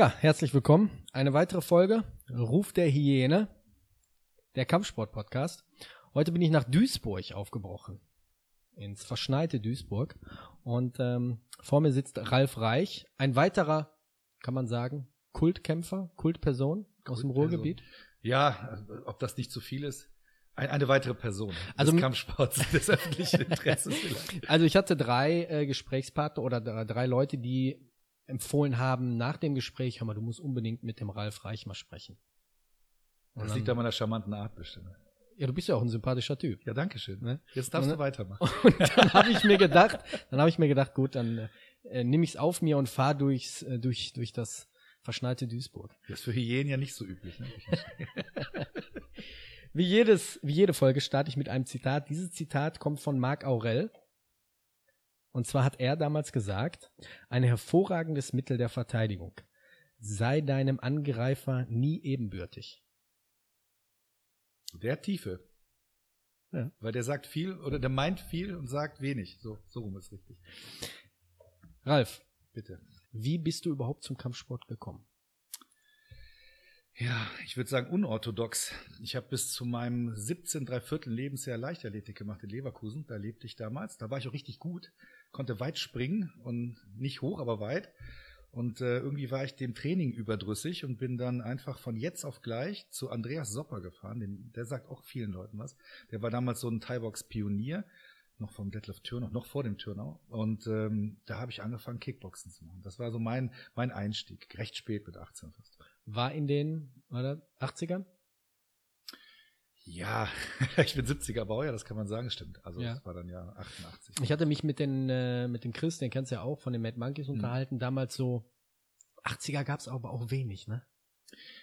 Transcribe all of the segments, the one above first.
Ja, herzlich willkommen. Eine weitere Folge Ruf der Hyäne, der Kampfsport-Podcast. Heute bin ich nach Duisburg aufgebrochen, ins verschneite Duisburg. Und ähm, vor mir sitzt Ralf Reich, ein weiterer, kann man sagen, Kultkämpfer, Kultperson aus dem Ruhrgebiet. Ja, ob das nicht zu viel ist. Ein, eine weitere Person Also- des Kampfsports, des öffentlichen Interesses vielleicht. Also ich hatte drei äh, Gesprächspartner oder drei Leute, die empfohlen haben nach dem Gespräch, hör mal, du musst unbedingt mit dem Ralf Reich mal sprechen. Und Das liegt an meiner charmanten Art bestimmt. ja, du bist ja auch ein sympathischer Typ. Ja, danke schön. Ne? Jetzt darfst Ne? du weitermachen. Und dann habe ich mir gedacht, dann habe ich mir gedacht, gut, dann äh, nehme ich es auf mir und fahre durchs, äh, durch, durch das verschneite Duisburg. Das ist für Hyänen ja nicht so üblich. Ne? Wie jedes, wie jede Folge starte ich mit einem Zitat. Dieses Zitat kommt von Marc Aurel. Und zwar hat er damals gesagt, ein hervorragendes Mittel der Verteidigung. Sei deinem Angreifer nie ebenbürtig. Der Tiefe. Ja. Weil der sagt viel oder der meint viel und sagt wenig. So, so rum ist richtig. Ralf, Bitte. wie bist du überhaupt zum Kampfsport gekommen? Ja, ich würde sagen unorthodox. Ich habe bis zu meinem 17 Dreiviertel Lebensjahr Leichtathletik gemacht in Leverkusen. Da lebte ich damals. Da war ich auch richtig gut, konnte weit springen und nicht hoch, aber weit. Und äh, irgendwie war ich dem Training überdrüssig und bin dann einfach von jetzt auf gleich zu Andreas Sopper gefahren. Den, der sagt auch vielen Leuten was. Der war damals so ein Thai-Box-Pionier, noch vom Detlef Türnau, noch vor dem Türnau. Und ähm, da habe ich angefangen, Kickboxen zu machen. Das war so mein, mein Einstieg, recht spät mit 18 fast. War in den oder, 80ern? Ja, ich bin 70er Baujahr, das kann man sagen, stimmt. Also Ja. das war dann ja 88. Ich hatte mich mit den, äh, mit den Chris, den kennst du ja auch, von den Mad Monkeys Mhm. unterhalten. Damals so, 80er gab's aber auch wenig, ne?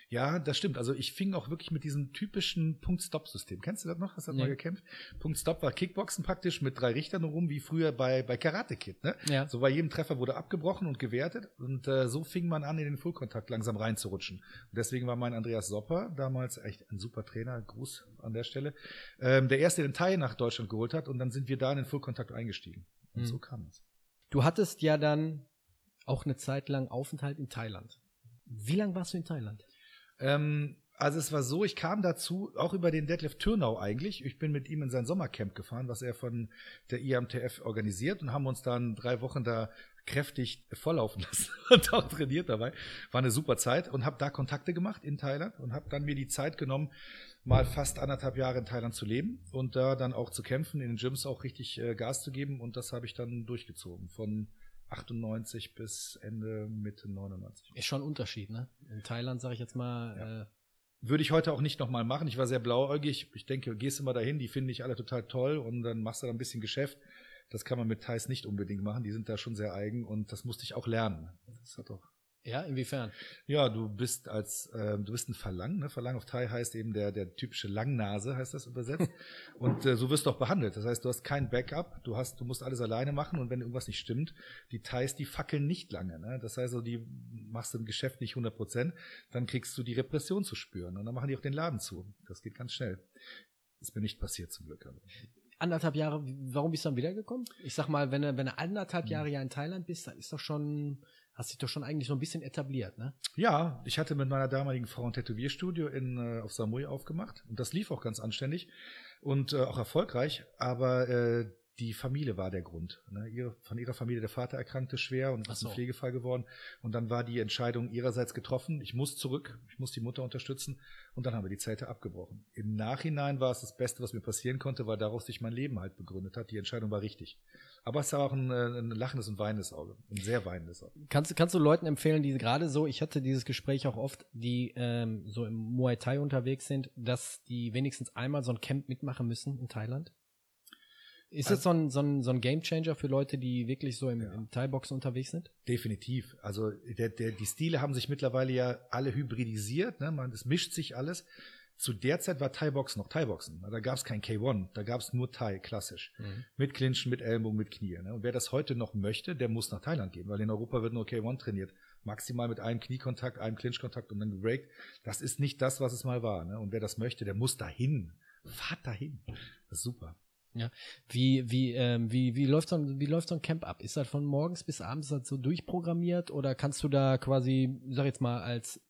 Ja, das stimmt. Also ich fing auch wirklich mit diesem typischen Punkt-Stop-System. Kennst du das noch? Hast du das Nee. mal gekämpft? Punkt-Stop war Kickboxen praktisch mit drei Richtern rum, wie früher bei, bei Karate Kid. Ne? Ja. So bei jedem Treffer wurde abgebrochen und gewertet. Und äh, so fing man an, in den Fullkontakt langsam reinzurutschen. Und deswegen war mein Andreas Sopper damals echt ein super Trainer. Gruß an der Stelle. Ähm, der erste, der den Thai nach Deutschland geholt hat. Und dann sind wir da in den Fullkontakt eingestiegen. Und Mhm. so kam es. Du hattest ja dann auch eine Zeit lang Aufenthalt in Thailand. Wie lange warst du in Thailand? Ähm, also es war so, ich kam dazu, auch über den Detlef Türnau eigentlich. Ich bin mit ihm in sein Sommercamp gefahren, was er von der IMTF organisiert und haben uns dann drei Wochen da kräftig volllaufen lassen und auch trainiert dabei. War eine super Zeit und habe da Kontakte gemacht in Thailand und habe dann mir die Zeit genommen, mal fast anderthalb Jahre in Thailand zu leben und da dann auch zu kämpfen, in den Gyms auch richtig äh, Gas zu geben und das habe ich dann durchgezogen von 98 bis Ende Mitte 99. Ist schon ein Unterschied, ne? In Thailand, sage ich jetzt mal, äh, Würde ich heute auch nicht nochmal machen. Ich war sehr blauäugig. Ich denke, gehst du mal dahin, die finde ich alle total toll und dann machst du da ein bisschen Geschäft. Das kann man mit Thais nicht unbedingt machen. Die sind da schon sehr eigen und das musste ich auch lernen. Das hat auch. Ja, inwiefern? Ja, du bist als, äh, du bist ein Verlang, ne? Verlang auf Thai heißt eben der, der typische Langnase, heißt das übersetzt. Und äh, so wirst du auch behandelt. Das heißt, du hast kein Backup, du hast, du musst alles alleine machen und wenn irgendwas nicht stimmt, die Thais, die fackeln nicht lange. Ne? Das heißt, so, die machst du im Geschäft nicht 100 Prozent, dann kriegst du die Repression zu spüren und dann machen die auch den Laden zu. Das geht ganz schnell. Ist mir nicht passiert zum Glück. Aber. Anderthalb Jahre, warum bist du dann wiedergekommen? Ich sag mal, wenn du, wenn du anderthalb Mhm. Jahre ja in Thailand bist, dann ist doch schon, hast dich doch schon eigentlich so ein bisschen etabliert, ne? Ja, ich hatte mit meiner damaligen Frau ein Tätowierstudio in, äh, auf Samui aufgemacht und das lief auch ganz anständig und äh, auch erfolgreich, aber äh, die Familie war der Grund. Ne? Ihre, von ihrer Familie, der Vater erkrankte schwer und ist so. ein Pflegefall geworden und dann war die Entscheidung ihrerseits getroffen, ich muss zurück, ich muss die Mutter unterstützen und dann haben wir die Zelte abgebrochen. Im Nachhinein war es das Beste, was mir passieren konnte, weil daraus sich mein Leben halt begründet hat. Die Entscheidung war richtig. Aber es ist auch ein, äh, ein lachendes und weinendes Auge. Ein sehr weinendes Auge. Kannst, kannst du Leuten empfehlen, die gerade so, ich hatte dieses Gespräch auch oft, die ähm, so im Muay Thai unterwegs sind, dass die wenigstens einmal so ein Camp mitmachen müssen in Thailand? Ist das so ein, so ein, so ein Gamechanger für Leute, die wirklich so im, Ja. im Thai-Boxen unterwegs sind? Definitiv. Also der, der, die Stile haben sich mittlerweile ja alle hybridisiert. Ne? Man, es mischt sich alles. Zu der Zeit war Thai-Boxen noch Thai-Boxen. Da gab es kein K1, da gab es nur Thai, klassisch. Mit Clinchen, mit Ellenbogen, mit Knie. Ne? Und wer das heute noch möchte, der muss nach Thailand gehen, weil in Europa wird nur K1 trainiert. Maximal mit einem Kniekontakt, einem Clinchkontakt und dann gebreakt. Das ist nicht das, was es mal war. Ne? Und wer das möchte, der muss dahin. Fahrt dahin. Das ist super. Ja. Wie, wie, ähm, wie, wie läuft so ein, wie läuft so ein Camp ab? Ist das von morgens bis abends das so durchprogrammiert oder kannst du da quasi, sag jetzt mal, als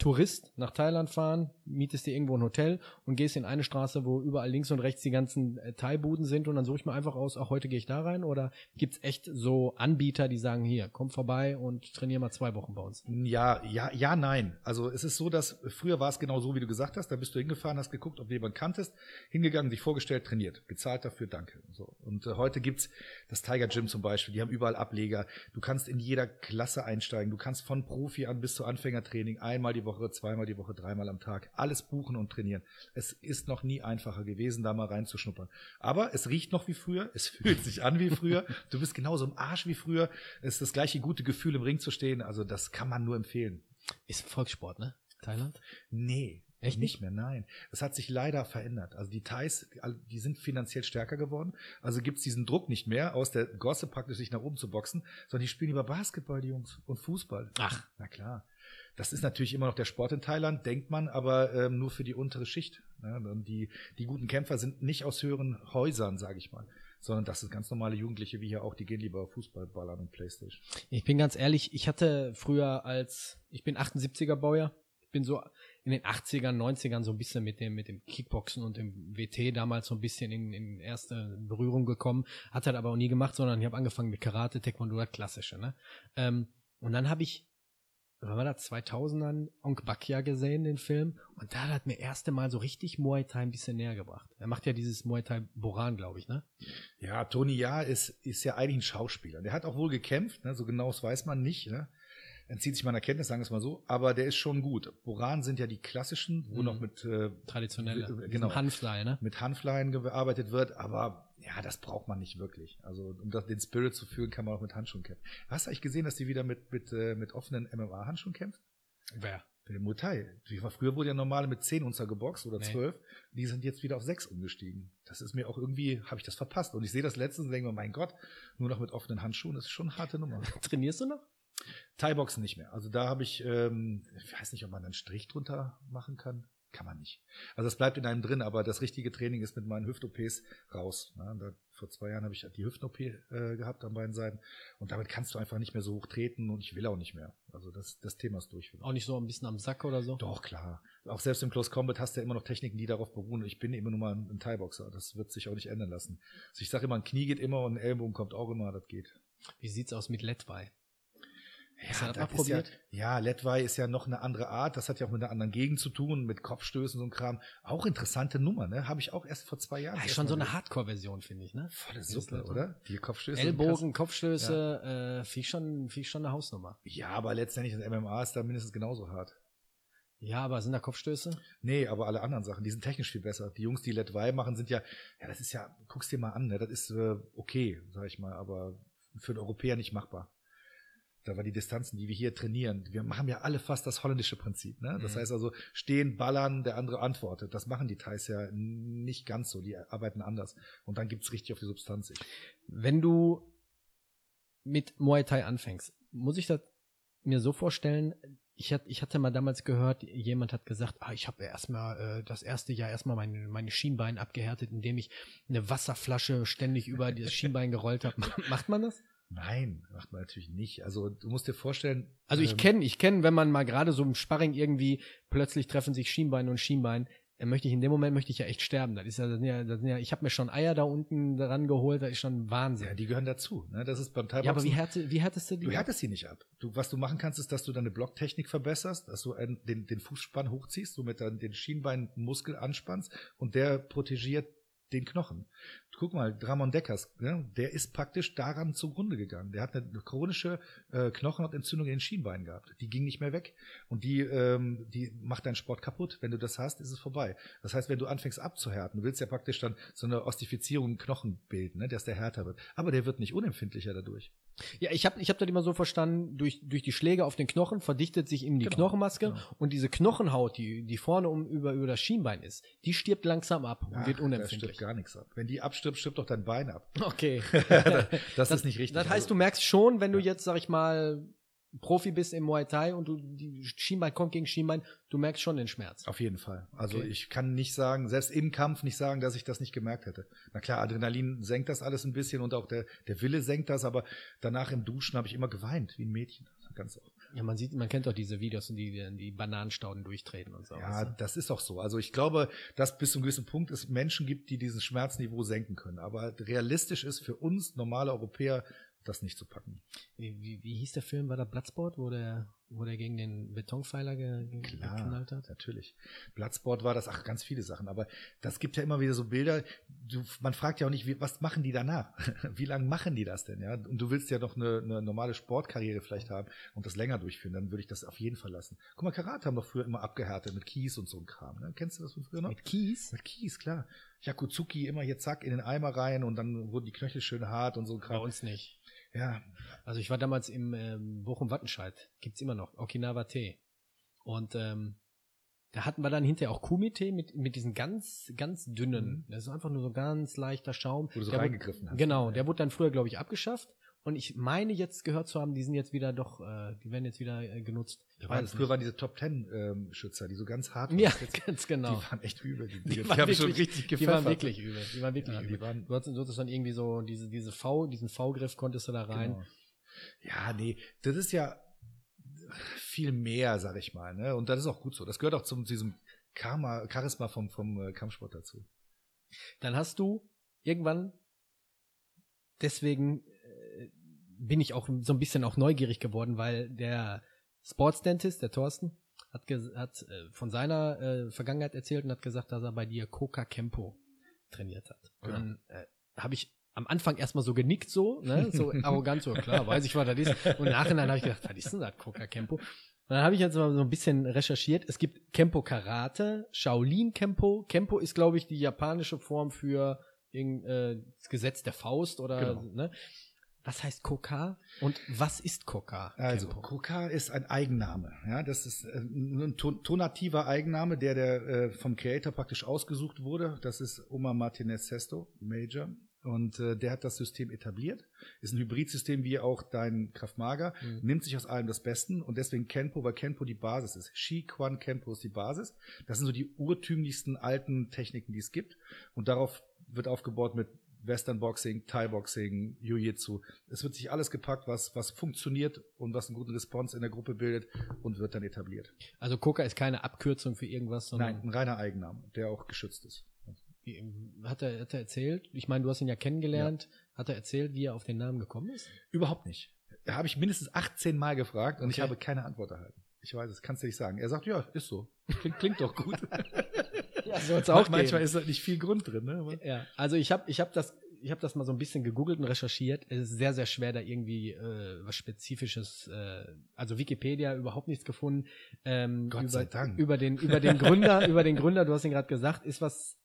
Tourist nach Thailand fahren, mietest dir irgendwo ein Hotel und gehst in eine Straße, wo überall links und rechts die ganzen äh, Thai-Buden sind und dann suche ich mir einfach aus, ach, heute gehe ich da rein oder gibt's echt so Anbieter, die sagen, hier, komm vorbei und trainier mal zwei Wochen bei uns? Ja, ja, ja, nein. Also es ist so, dass früher war es genau so, wie du gesagt hast. Da bist du hingefahren, hast geguckt, ob du jemanden kanntest, hingegangen, dich vorgestellt, trainiert, gezahlt dafür, danke. So. Und äh, heute gibt's das Tiger Gym zum Beispiel. Die haben überall Ableger. Du kannst in jeder Klasse einsteigen. Du kannst von Profi an bis zu Anfängertraining einmal die Woche, zweimal die Woche, dreimal am Tag alles buchen und trainieren. Es ist noch nie einfacher gewesen, da mal reinzuschnuppern. Aber es riecht noch wie früher. Es fühlt sich an wie früher. Du bist genauso im Arsch wie früher. Es ist das gleiche gute Gefühl, im Ring zu stehen. Also das kann man nur empfehlen. Ist Volkssport, ne? Thailand? Nee. Echt nicht mehr, nein. Das hat sich leider verändert. Also die Thais, die sind finanziell stärker geworden. Also gibt's diesen Druck nicht mehr, aus der Gosse praktisch sich nach oben zu boxen, sondern die spielen lieber Basketball, die Jungs, und Fußball. Ach. Na klar. Das ist natürlich immer noch der Sport in Thailand, denkt man, aber ähm, nur für die untere Schicht. Ne? Die, die guten Kämpfer sind nicht aus höheren Häusern, sage ich mal, sondern das sind ganz normale Jugendliche wie hier auch, die gehen lieber Fußball, Ballern und Playstation. Ich bin ganz ehrlich, ich hatte früher als, ich bin 78er Baujahr, ich bin so in den 80ern, 90ern so ein bisschen mit dem, mit dem Kickboxen und dem WT damals so ein bisschen in, in erste Berührung gekommen, hat das aber auch nie gemacht, sondern ich habe angefangen mit Karate, Taekwondo, das klassische, ne? Ähm, und dann habe ich, wann war das, 2000ern, Onk Bakya gesehen, den Film, und da hat mir erste Mal so richtig Muay Thai ein bisschen näher gebracht. Er macht ja dieses Muay Thai Boran, glaube ich, ne? Ja, Tony Ja ist, ist ja eigentlich ein Schauspieler. Der hat auch wohl gekämpft, ne? so genau das weiß man nicht. Ne? Entzieht sich meiner Kenntnis, sagen wir es mal so, aber der ist schon gut. Boran sind ja die klassischen, wo Mhm. noch mit, äh, Traditionelle, Genau. mit diesem Hanfleih, ne? mit Hanfleien gearbeitet wird, aber ja, das braucht man nicht wirklich. Also um das, den Spirit zu fühlen, kann man auch mit Handschuhen kämpfen. Hast du eigentlich gesehen, dass die wieder mit, mit, äh, mit offenen MMA-Handschuhen kämpft? Wer? Den Muay früher wurde ja normale mit 10 Unzer geboxt oder Nee. 12. Die sind jetzt wieder auf 6 umgestiegen. Das ist mir auch irgendwie, habe ich das verpasst. Und ich sehe das letztens und denke mir, mein Gott, nur noch mit offenen Handschuhen, das ist schon eine harte Nummer. Trainierst du noch? Thai-Boxen nicht mehr. Also da habe ich, ähm, ich weiß nicht, ob man einen Strich drunter machen kann. Kann man nicht. Also es bleibt in einem drin, aber das richtige Training ist mit meinen Hüft-OPs raus. Da, vor zwei Jahren habe ich die Hüften-OP äh, gehabt an beiden Seiten und damit kannst du einfach nicht mehr so hoch treten und ich will auch nicht mehr. Also das, das Thema ist durch. Auch nicht so ein bisschen am Sack oder so? Doch, klar. Auch selbst im Close Combat hast du ja immer noch Techniken, die darauf beruhen. Ich bin immer nur mal ein, ein Thai-Boxer. Das wird sich auch nicht ändern lassen. Also ich sage immer, ein Knie geht immer und ein Ellbogen kommt auch immer, das geht. Wie sieht's aus mit Letwei? Hast du das probiert? Ja, ja, Letwei ist ja noch eine andere Art. Das hat ja auch mit einer anderen Gegend zu tun, mit Kopfstößen und so ein Kram. Auch interessante Nummer, ne? Habe ich auch erst vor zwei Jahren. Ja, schon so eine. Hardcore-Version, finde ich, ne? Volle Suppe, oder? Die Kopfstöße. Ellbogen, Kopfstöße, äh, finde ich schon, ich schon eine Hausnummer. Ja, aber letztendlich das MMA ist da mindestens genauso hart. Ja, aber sind da Kopfstöße? Nee, aber alle anderen Sachen, die sind technisch viel besser. Die Jungs, die Letwei machen, sind ja, ja, das ist ja, guck's dir mal an, ne? Das ist äh, okay, sag ich mal, aber für einen Europäer nicht machbar. Da war die Distanzen, die wir hier trainieren. Wir haben ja alle fast das holländische Prinzip, ne? Das Mhm. heißt also, stehen, ballern, der andere antwortet. Das machen die Thais ja nicht ganz so. Die arbeiten anders. Und dann gibt's richtig auf die Substanz. Wenn du mit Muay Thai anfängst, muss ich das mir so vorstellen, ich, hat, ich hatte mal damals gehört, jemand hat gesagt, ah, ich habe erstmal äh, das erste Jahr erstmal meine, meine Schienbeine abgehärtet, indem ich eine Wasserflasche ständig über das Schienbein gerollt habe. Macht man das? Nein, macht man natürlich nicht. Also du musst dir vorstellen. Also ich ähm, kenne, ich kenne, wenn man mal gerade so im Sparring irgendwie plötzlich treffen sich Schienbein und Schienbein, dann möchte ich in dem Moment möchte ich ja echt sterben. Das ist ja, das sind ja, das sind ja ich habe mir schon Eier da unten dran geholt, das ist schon Wahnsinn. Ja, die gehören dazu. Ne? Das ist beim Thai Ja, aber wie, härte, wie härtest du die? Du härtest sie nicht ab. Du, was du machen kannst, ist, dass du deine Blocktechnik verbesserst, dass du einen, den, den Fußspann hochziehst, somit dann den Schienbeinmuskel anspannst und der protegiert den Knochen. Guck mal, Dramon Deckers, ne, der ist praktisch daran zugrunde gegangen. Der hat eine chronische äh, Knochenhautentzündung in den Schienbeinen gehabt. Die ging nicht mehr weg. Und die, ähm, die macht deinen Sport kaputt. Wenn du das hast, ist es vorbei. Das heißt, wenn du anfängst abzuhärten, du willst ja praktisch dann so eine Ostifizierung im Knochen bilden, ne, dass der härter wird. Aber der wird nicht unempfindlicher dadurch. Ja, ich habe ich hab das immer so verstanden, durch, durch die Schläge auf den Knochen verdichtet sich eben die Genau, Knochenmaske genau. und diese Knochenhaut, die, die vorne um, über, über das Schienbein ist, die stirbt langsam ab und Ach, wird Da unempfindlich. stirbt gar nichts ab. Wenn die abstirbt, stirbt doch dein Bein ab. Okay. Das, ist nicht richtig. Das heißt, Also- du merkst schon, wenn du jetzt, sag ich mal, Profi bist im Muay Thai und du die Schienbein kommt gegen Schienbein, du merkst schon den Schmerz. Auf jeden Fall. Also Okay. ich kann nicht sagen, selbst im Kampf nicht sagen, dass ich das nicht gemerkt hätte. Na klar, Adrenalin senkt das alles ein bisschen und auch der, der Wille senkt das, aber danach im Duschen habe ich immer geweint, wie ein Mädchen. Ganz auch. Ja, man sieht, man kennt doch diese Videos, die die, die Bananenstauden durchtreten und so. Ja, das ist auch so. Also ich glaube, dass bis zu einem gewissen Punkt es Menschen gibt, die dieses Schmerzniveau senken können. Aber realistisch ist für uns normale Europäer, das nicht zu packen. Wie, wie, wie hieß der Film? War der Bloodsport, wo der, wo der gegen den Betonpfeiler ge, ge, geknallt hat? natürlich. Bloodsport war das, ach, ganz viele Sachen. Aber das gibt ja immer wieder so Bilder. Du, man fragt ja auch nicht, wie, was machen die danach? wie lange machen die das denn? Ja, und du willst ja noch eine, eine normale Sportkarriere vielleicht haben und das länger durchführen. Dann würde ich das auf jeden Fall lassen. Guck mal, Karate haben doch früher immer abgehärtet mit Kies und so ein Kram. Ne? Kennst du das von früher noch? Mit Kies? Mit Kies, klar. Yakuzuki immer hier zack in den Eimer rein und dann wurden die Knöchel schön hart und so ein Bei Kram. uns nicht. Ja, Also ich war damals im ähm, Bochum-Wattenscheid, gibt's immer noch, Okinawa Tee. Und ähm, da hatten wir dann hinterher auch Kumitee mit, mit diesen ganz, ganz dünnen, das ist einfach nur so ganz leichter Schaum. wo du so Der reingegriffen wurde, hast. Genau, der wurde dann früher, glaube ich, abgeschafft. Und ich meine jetzt gehört zu haben, die sind jetzt wieder doch, äh, die werden jetzt wieder äh, genutzt. Ich weiß es früher nicht. waren diese Top Ten ähm, Schützer, die so ganz hart waren. Ja, Jetzt- ganz genau. Die waren echt übel. Die, Die die, waren haben schon wirklich- richtig Die waren gepfeffert. wirklich übel. Die waren wirklich Ja, die übel. waren- du, hattest, du hattest dann irgendwie so diese, diese V, diesen V-Griff konntest du da rein. Genau. Ja, nee, das ist ja viel mehr, sag ich mal. Ne? Und das ist auch gut so. Das gehört auch zum diesem Karma, Charisma vom, vom äh, Kampfsport dazu. Dann hast du irgendwann, deswegen bin ich auch so ein bisschen auch neugierig geworden, weil der Sports Dentist, der Thorsten, hat, hat äh, von seiner äh, Vergangenheit erzählt und hat gesagt, dass er bei dir Coca Kempo trainiert hat. Und Genau. dann äh, habe ich am Anfang erstmal so genickt, so, ne, so arrogant, so klar, weiß ich, was das ist. Und im Nachhinein habe ich gedacht, was ist denn das, Coca Kempo? Und dann habe ich jetzt mal so ein bisschen recherchiert. Es gibt Kempo Karate, Shaolin Kempo. Kempo ist, glaube ich, die japanische Form für irgend, äh, das Gesetz der Faust oder Genau. ne? Was heißt Koka und was ist Koka? Also, Kempo? Koka ist ein Eigenname. Ja, das ist äh, ein ton- tonativer Eigenname, der, der äh, vom Creator praktisch ausgesucht wurde. Das ist Omar Martinez Sesto, Major. Und äh, der hat das System etabliert. Ist ein Hybridsystem wie auch dein Kraftmager. Mhm. Nimmt sich aus allem das Besten und deswegen Kenpo, weil Kenpo die Basis ist. Shi Quan Kenpo ist die Basis. Das sind so die urtümlichsten alten Techniken, die es gibt. Und darauf wird aufgebaut mit Western Boxing, Thai Boxing, Jiu-Jitsu. Es wird sich alles gepackt, was, was funktioniert und was einen guten Response in der Gruppe bildet und wird dann etabliert. Also Koka ist keine Abkürzung für irgendwas, sondern Nein, ein reiner Eigenname, der auch geschützt ist. Wie, hat, er, hat er erzählt, ich meine, du hast ihn ja kennengelernt, hat er erzählt, wie er auf den Namen gekommen ist? Überhaupt nicht. Da habe ich mindestens 18 Mal gefragt und ich Okay. habe keine Antwort erhalten. Ich weiß es, kannst du nicht sagen. Er sagt, ja, ist so. Klingt, klingt doch gut. Ja, soll auch Manchmal geben. ist da nicht viel Grund drin. Ne? Aber Ja, also ich habe ich hab das, ich hab das mal so ein bisschen gegoogelt und recherchiert. Es ist sehr, sehr schwer, da irgendwie äh, was Spezifisches, äh, also Wikipedia überhaupt nichts gefunden. Ähm, Gott über, sei Dank. Über den, über den Gründer, über den Gründer, du hast ihn gerade gesagt, ist was,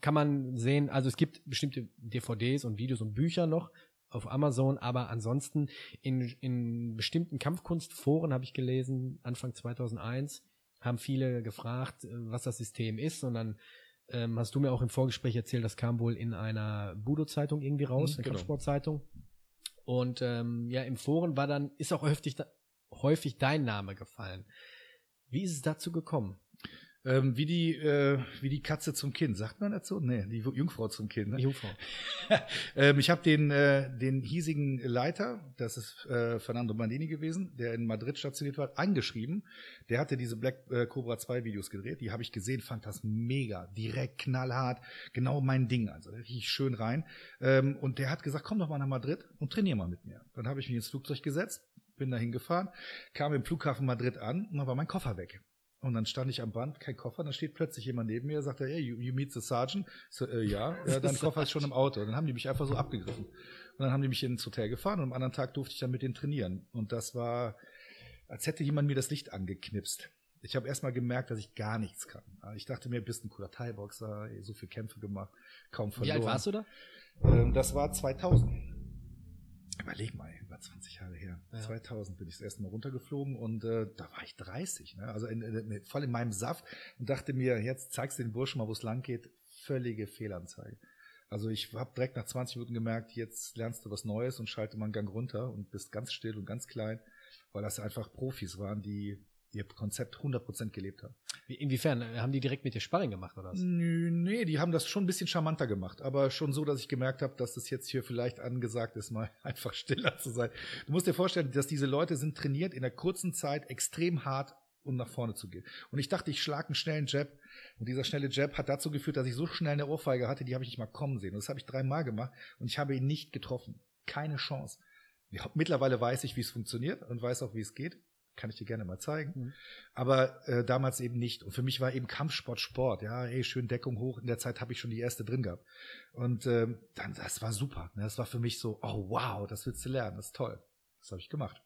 kann man sehen, also es gibt bestimmte DVDs und Videos und Bücher noch auf Amazon, aber ansonsten in, in bestimmten Kampfkunstforen habe ich gelesen, Anfang 2001, haben viele gefragt, äh, was das System ist und dann ähm, hast du mir auch im Vorgespräch erzählt, das kam wohl in einer Budo-Zeitung irgendwie raus, Mhm, eine genau. Kampfsportzeitung. Und ähm, ja, im Foren war dann, ist auch häufig, häufig dein Name gefallen. Wie ist es dazu gekommen? Ähm, wie, die, äh, wie die Katze zum Kind. Sagt man dazu? Nee, die Jungfrau zum Kind. Ne? Die Jungfrau. ähm, ich habe den, äh, den hiesigen Leiter, das ist äh, Fernando Mandini gewesen, der in Madrid stationiert war, angeschrieben. Der hatte diese Black äh, Cobra 2 Videos gedreht. Die habe ich gesehen, fand das mega, direkt knallhart, genau mein Ding. Also da riech ich schön rein. Ähm, und der hat gesagt, komm doch mal nach Madrid und trainier mal mit mir. Dann habe ich mich ins Flugzeug gesetzt, bin dahin gefahren, kam im Flughafen Madrid an und dann war mein Koffer weg. Und dann stand ich am Band, kein Koffer, dann steht plötzlich jemand neben mir, sagt er, hey, you, you meet the sergeant? So, äh, ja, ja, dein Koffer ist schon im Auto. Und dann haben die mich einfach so abgegriffen. Und dann haben die mich ins Hotel gefahren und am anderen Tag durfte ich dann mit denen trainieren. Und das war, als hätte jemand mir das Licht angeknipst. Ich habe erstmal gemerkt, dass ich gar nichts kann. Ich dachte mir, bist ein cooler Thai-Boxer, so viele Kämpfe gemacht, kaum verloren. Wie alt warst du da? Ähm, das war 2000. Überleg mal, über 20 Jahre her. Ja. 2000 bin ich das erste Mal runtergeflogen und äh, da war ich 30, ne? also in, in, voll in meinem Saft und dachte mir, jetzt zeigst du den Burschen mal, wo es lang geht. Völlige Fehlanzeige. Also ich habe direkt nach 20 Minuten gemerkt, jetzt lernst du was Neues und schalte mal einen Gang runter und bist ganz still und ganz klein, weil das einfach Profis waren, die ihr Konzept 100% gelebt haben. Inwiefern? Haben die direkt mit dir Sparring gemacht oder was? Nö, Nee, die haben das schon ein bisschen charmanter gemacht, aber schon so, dass ich gemerkt habe, dass es jetzt hier vielleicht angesagt ist, mal einfach stiller zu sein. Du musst dir vorstellen, dass diese Leute sind trainiert, in der kurzen Zeit extrem hart um nach vorne zu gehen. Und ich dachte, ich schlage einen schnellen Jab. Und dieser schnelle Jab hat dazu geführt, dass ich so schnell eine Ohrfeige hatte, die habe ich nicht mal kommen sehen. Und das habe ich dreimal gemacht und ich habe ihn nicht getroffen. Keine Chance. Ja, mittlerweile weiß ich, wie es funktioniert und weiß auch, wie es geht. Kann ich dir gerne mal zeigen. Mhm. Aber äh, damals eben nicht. Und für mich war eben Kampfsport Sport. Ja, hey, schön Deckung hoch. In der Zeit habe ich schon die erste drin gehabt. Und ähm, dann, das war super. Ne? Das war für mich so, oh wow, das willst du lernen. Das ist toll. Das habe ich gemacht.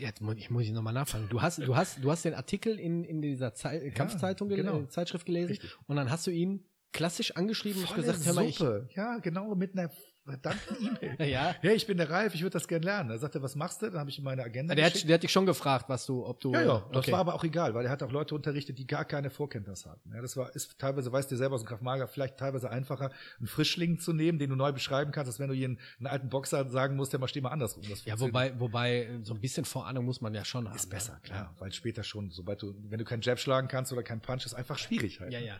Jetzt muss ich, muss ich nochmal nachfragen. Du hast, du hast, du hast den Artikel in, in dieser Zei Kampfzeitung, gele- genau. Zeitschrift gelesen Richtig. und dann hast du ihm klassisch angeschrieben und Volle gesagt, hör mal, ich, Suppe. Ja, genau, mit einer verdammten E-Mail. ja. Ja, ich bin der Ralf, ich würde das gerne lernen. Da sagte er, was machst du? Dann habe ich ihm meine Agenda Der hat, der hat dich schon gefragt, was du, ob du. Ja, ja, das okay. war aber auch egal, weil er hat auch Leute unterrichtet, die gar keine Vorkenntnis hatten. Ja, das war, ist teilweise, weißt du selber aus dem Kraftmager, vielleicht teilweise einfacher, einen Frischling zu nehmen, den du neu beschreiben kannst, als wenn du jeden, einen alten Boxer sagen musst, der mal steh mal andersrum. Das Ja, wobei, wobei, so ein bisschen Vorahnung muss man ja schon haben. Ist ne? besser, klar, weil später schon, sobald du, wenn du keinen Jab schlagen kannst oder keinen Punch, ist einfach schwierig halt. Ja, ja.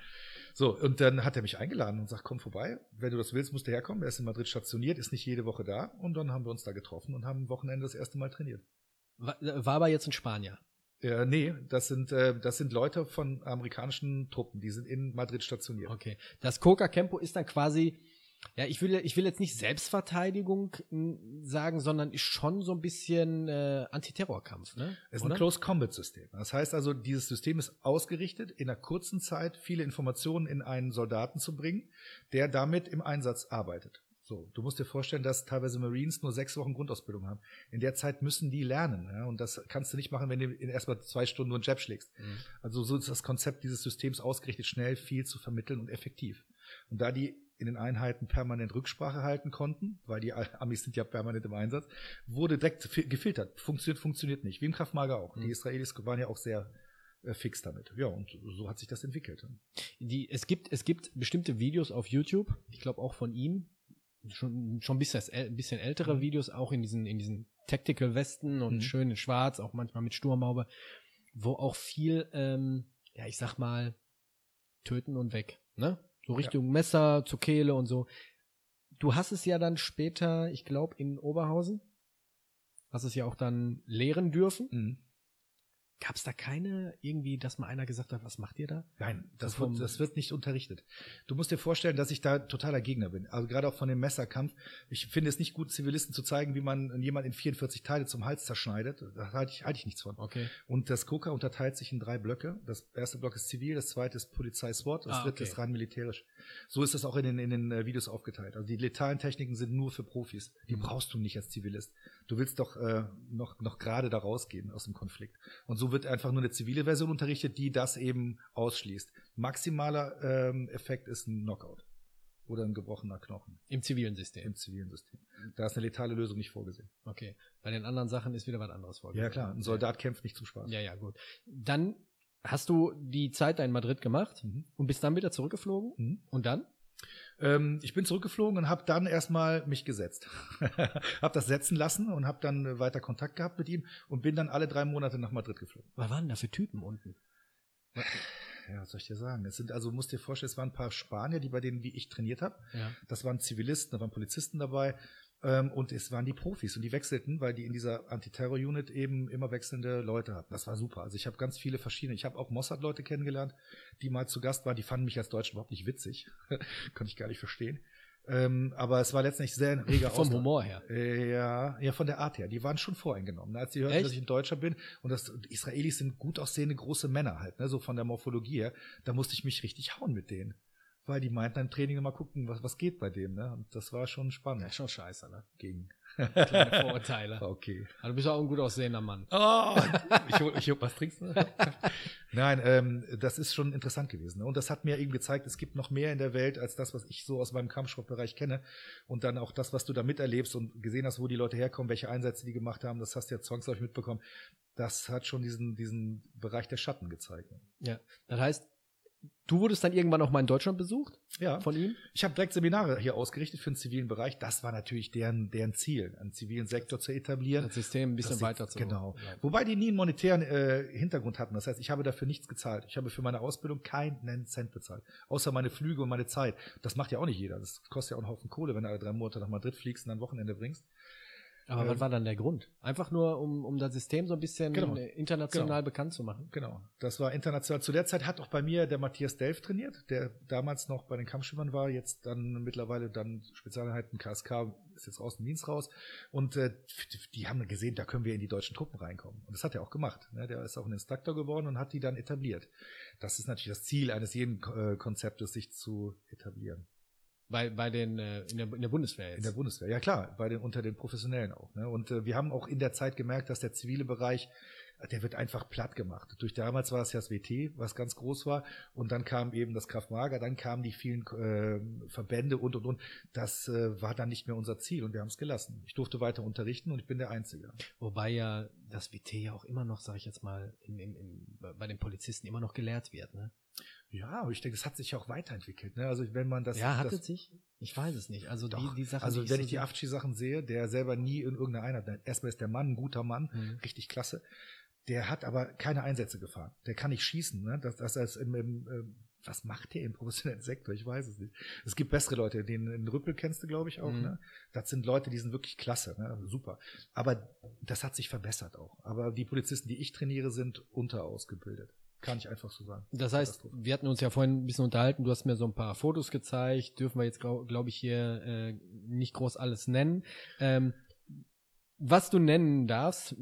So, und dann hat er mich eingeladen und sagt, komm vorbei. Wenn du das willst, musst du herkommen. Er ist in Madrid stationiert, ist nicht jede Woche da. Und dann haben wir uns da getroffen und haben am Wochenende das erste Mal trainiert. War, war aber jetzt ein Spanier. Äh, nee, das sind, äh, das sind Leute von amerikanischen Truppen, die sind in Madrid stationiert. Okay. Das Coca Campo ist dann quasi, ja, ich will, ich will jetzt nicht Selbstverteidigung m, sagen, sondern ist schon so ein bisschen äh, Antiterrorkampf, ne? Es ist ein Oder? Close Combat System. Das heißt also, dieses System ist ausgerichtet, in einer kurzen Zeit viele Informationen in einen Soldaten zu bringen, der damit im Einsatz arbeitet. So, du musst dir vorstellen, dass teilweise Marines nur sechs Wochen Grundausbildung haben. In der Zeit müssen die lernen. Ja? Und das kannst du nicht machen, wenn du in erstmal zwei Stunden nur einen Jab schlägst. Mhm. Also so ist das Konzept dieses Systems ausgerichtet, schnell viel zu vermitteln und effektiv. Und da die in den Einheiten permanent Rücksprache halten konnten, weil die Amis sind ja permanent im Einsatz, wurde direkt fi- gefiltert. Funktioniert, funktioniert nicht. Wie im Kraftmager auch. Mhm. Die Israelis waren ja auch sehr äh, fix damit. Ja, und so hat sich das entwickelt. Die, es gibt, es gibt bestimmte Videos auf YouTube, ich glaube auch von ihm, schon, schon ein bisschen, ein bisschen ältere Videos, auch in diesen, in diesen Tactical Westen und Mhm. schön in Schwarz, auch manchmal mit Sturmhaube, wo auch viel, ähm, ja, ich sag mal, töten und weg, ne? So Richtung Messer zur Kehle und so. Du hast es ja dann später, ich glaube, in Oberhausen, hast es ja auch dann lehren dürfen. Mhm. Gab es da keine irgendwie, dass mal einer gesagt hat, was macht ihr da? Nein, das, So wird, das wird nicht unterrichtet. Du musst dir vorstellen, dass ich da totaler Gegner bin. Also gerade auch von dem Messerkampf. Ich finde es nicht gut, Zivilisten zu zeigen, wie man jemand in 44 Teile zum Hals zerschneidet. Da halte ich, halte ich nichts von. Okay. Und das KOKA unterteilt sich in drei Blöcke. Das erste Block ist zivil, das zweite ist Polizei SWAT, das Ah, dritte okay. ist rein militärisch. So ist das auch in den, in den äh, Videos aufgeteilt. Also die letalen Techniken sind nur für Profis. Die Mhm. brauchst du nicht als Zivilist. Du willst doch äh, noch, noch gerade da rausgehen aus dem Konflikt. Und so wird einfach nur eine zivile Version unterrichtet, die das eben ausschließt. Maximaler ähm, Effekt ist ein Knockout oder ein gebrochener Knochen Im zivilen System. im zivilen System. Da ist eine letale Lösung nicht vorgesehen. Okay. Bei den anderen Sachen ist wieder was anderes vorgesehen. Ja klar, ein Soldat kämpft nicht zum Spaß. Ja, ja, gut. Dann hast du die Zeit da in Madrid gemacht Mhm. und bist dann wieder zurückgeflogen. Mhm. Und dann? Ähm, ich bin zurückgeflogen und habe dann erstmal mich gesetzt. habe das setzen lassen und habe dann äh, weiter Kontakt gehabt mit ihm und bin dann alle drei Monate nach Madrid geflogen. Was waren da für Typen unten? Ja, was soll ich dir sagen? Es sind also, musst dir vorstellen, es waren ein paar Spanier, die bei denen wie ich trainiert habe. Ja. Das waren Zivilisten, da waren Polizisten dabei. Ähm, und es waren die Profis und die wechselten, weil die in dieser Antiterror-Unit eben immer wechselnde Leute hatten. Das war super. Also ich habe ganz viele verschiedene. Ich habe auch Mossad-Leute kennengelernt, die mal zu Gast waren. Die fanden mich als Deutschen überhaupt nicht witzig. Konnte ich gar nicht verstehen. Ähm, aber es war letztendlich sehr reger Vom Austausch. Humor her. Äh, Ja, ja, von der Art her. Die waren schon voreingenommen. Als die hörten, Echt? dass ich ein Deutscher bin und das Israelis sind gut aussehende große Männer halt, ne, so von der Morphologie her, da musste ich mich richtig hauen mit denen. Weil die meinten im Training immer gucken, was, was geht bei dem, ne? Und das war schon Ja, spannend. ist schon scheiße, ne? Gegen. Kleine Vorurteile. Okay. Aber du bist auch ein gut aussehender Mann. Oh, ich, hol- ich, hol- was trinkst du? Nein, ähm, das ist schon interessant gewesen. ne? Und das hat mir eben gezeigt, es gibt noch mehr in der Welt als das, was ich so aus meinem Kampfsportbereich kenne. Und dann auch das, was du da miterlebst und gesehen hast, wo die Leute herkommen, welche Einsätze die gemacht haben, das hast du ja zwangsläufig mitbekommen. Das hat schon diesen, diesen Bereich der Schatten gezeigt. ne? Ja. Das heißt, du wurdest dann irgendwann auch mal in Deutschland besucht Ja. von ihm? Ich habe direkt Seminare hier ausgerichtet für den zivilen Bereich. Das war natürlich deren, deren Ziel, einen zivilen Sektor zu etablieren. Das System ein bisschen weiter zu Genau. Ja. Wobei die nie einen monetären äh, Hintergrund hatten. Das heißt, ich habe dafür nichts gezahlt. Ich habe für meine Ausbildung keinen Cent bezahlt. Außer meine Flüge und meine Zeit. Das macht ja auch nicht jeder. Das kostet ja auch einen Haufen Kohle, wenn du alle drei Monate nach Madrid fliegst und dann Wochenende bringst. Aber Ähm, was war dann der Grund? Einfach nur, um, um das System so ein bisschen Genau. äh, international Genau. bekannt zu machen. Genau. Das war international. Zu der Zeit hat auch bei mir der Matthias Delf trainiert, der damals noch bei den Kampfschwimmern war, jetzt dann mittlerweile dann Spezialeinheiten KSK, ist jetzt aus dem Dienst raus. Und äh, die haben gesehen, da können wir in die deutschen Truppen reinkommen. Und das hat er auch gemacht. Ne? Der ist auch ein Instruktor geworden und hat die dann etabliert. Das ist natürlich das Ziel eines jeden äh, Konzeptes, sich zu etablieren. Bei, bei den, äh, in, der, in der Bundeswehr jetzt. In der Bundeswehr, ja klar, bei den unter den Professionellen auch. Ne? Und äh, wir haben auch in der Zeit gemerkt, dass der zivile Bereich, äh, der wird einfach platt gemacht. Durch damals war es ja das WT, was ganz groß war, und dann kam eben das Kraftmager, dann kamen die vielen äh, Verbände und und und. Das äh, war dann nicht mehr unser Ziel und wir haben es gelassen. Ich durfte weiter unterrichten und ich bin der Einzige. Wobei ja das WT ja auch immer noch, sag ich jetzt mal, im, im, im, bei den Polizisten immer noch gelehrt wird. Ne? Ja, aber ich denke, es hat sich ja auch weiterentwickelt. Ne? Also wenn man das, ja, hat es sich? Ich weiß es nicht. Also die, Doch. die Sachen, also die wenn so ich die sehe- Afchi-Sachen sehe, der selber nie in irgendeiner Einheit, erstmal ist der Mann ein guter Mann, Mhm. richtig klasse. Der hat aber keine Einsätze gefahren. Der kann nicht schießen. Ne? Das, das heißt, im, im, ähm, was macht der im professionellen Sektor? Ich weiß es nicht. Es gibt bessere Leute, den in Rüppel kennst du, glaube ich, auch. Mhm. Ne? Das sind Leute, die sind wirklich klasse, ne? super. Aber das hat sich verbessert auch. Aber die Polizisten, die ich trainiere, sind unterausgebildet. Kann ich einfach so sagen. Das heißt, wir hatten uns ja vorhin ein bisschen unterhalten, du hast mir so ein paar Fotos gezeigt, dürfen wir jetzt, glaube glaub ich, hier äh, nicht groß alles nennen. Ähm, was du nennen darfst,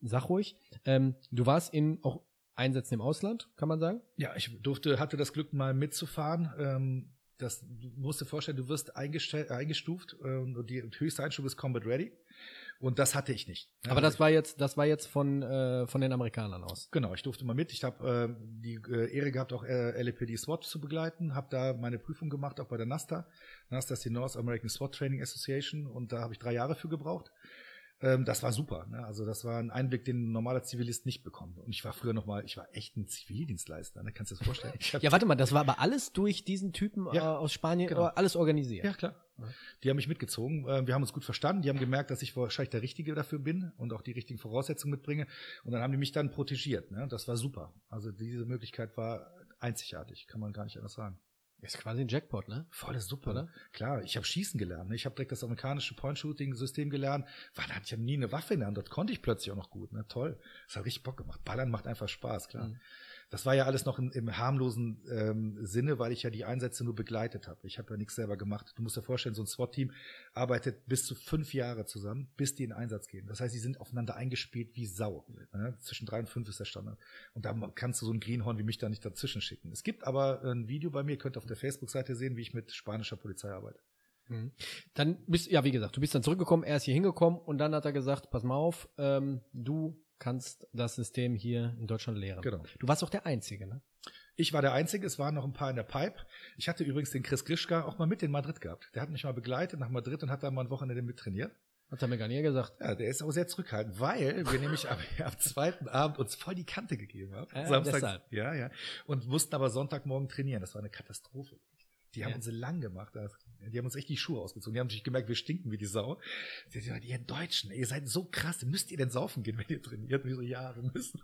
sag ruhig, ähm, du warst in auch Einsätzen im Ausland, kann man sagen? Ja, ich durfte, hatte das Glück, mal mitzufahren. Ähm, das, du musst dir vorstellen, du wirst eingestuft und die höchste Einstufung ist Combat Ready. Und das hatte ich nicht. Aber das war jetzt, das war jetzt von, äh, von den Amerikanern aus. Genau, ich durfte mal mit. Ich habe äh, die äh, Ehre gehabt, auch äh, LAPD SWAT zu begleiten. Habe da meine Prüfung gemacht, auch bei der NASTA. NASTA ist die North American SWAT Training Association. Und da habe ich drei Jahre für gebraucht. Ähm, das war super. Ne? Also das war ein Einblick, den ein normaler Zivilist nicht bekommt. Und ich war früher noch mal, ich war echt ein Zivildienstleister. Ne? Kannst du dir das vorstellen? Ja, warte mal, das war aber alles durch diesen Typen Ja, äh, aus Spanien, genau. äh, alles organisiert. Ja, klar. Die haben mich mitgezogen. Äh, Wir haben uns gut verstanden. Die haben gemerkt, dass ich wahrscheinlich der Richtige dafür bin und auch die richtigen Voraussetzungen mitbringe. Und dann haben die mich dann protegiert. Ne? Das war super. Also diese Möglichkeit war einzigartig, kann man gar nicht anders sagen. Ist quasi ein Jackpot, ne? Voll super. Oder? Klar, ich habe Schießen gelernt. Ne? Ich habe direkt das amerikanische Point-Shooting-System gelernt. Weil da hatte ich ja nie eine Waffe in der Hand. Das konnte ich plötzlich auch noch gut. Ne? Toll. Das hat richtig Bock gemacht. Ballern macht einfach Spaß, klar. Mhm. Das war ja alles noch in, im harmlosen ähm, Sinne, weil ich ja die Einsätze nur begleitet habe. Ich habe ja nichts selber gemacht. Du musst dir vorstellen, so ein SWAT-Team arbeitet bis zu fünf Jahre zusammen, bis die in Einsatz gehen. Das heißt, sie sind aufeinander eingespielt wie Sau. Ne? Zwischen drei und fünf ist der Standard. Und da kannst du so ein Greenhorn wie mich da nicht dazwischen schicken. Es gibt aber ein Video bei mir, könnt ihr auf der Facebook-Seite sehen, wie ich mit spanischer Polizei arbeite. Mhm. Dann bist, ja, wie gesagt, du bist dann zurückgekommen, er ist hier hingekommen und dann hat er gesagt, pass mal auf, ähm, du kannst das System hier in Deutschland lehren. Genau. Du warst auch der Einzige, ne? Ich war der Einzige, es waren noch ein paar in der Pipe. Ich hatte übrigens den Chris Grischka auch mal mit in Madrid gehabt. Der hat mich mal begleitet nach Madrid und hat da mal ein Wochenende mit trainiert. Hat er mir gar nicht gesagt. Ja, der ist auch sehr zurückhaltend, weil wir nämlich am, am zweiten Abend uns voll die Kante gegeben haben. Ja, deshalb. ja, ja. Und mussten aber Sonntagmorgen trainieren. Das war eine Katastrophe. Die haben Ja. uns lang gemacht. Das- Die haben uns echt die Schuhe ausgezogen. Die haben natürlich gemerkt, wir stinken wie die Sau. Die haben gesagt, ihr Deutschen, ihr seid so krass. Müsst ihr denn saufen gehen, wenn ihr trainiert? Und wir so, ja, wir müssen.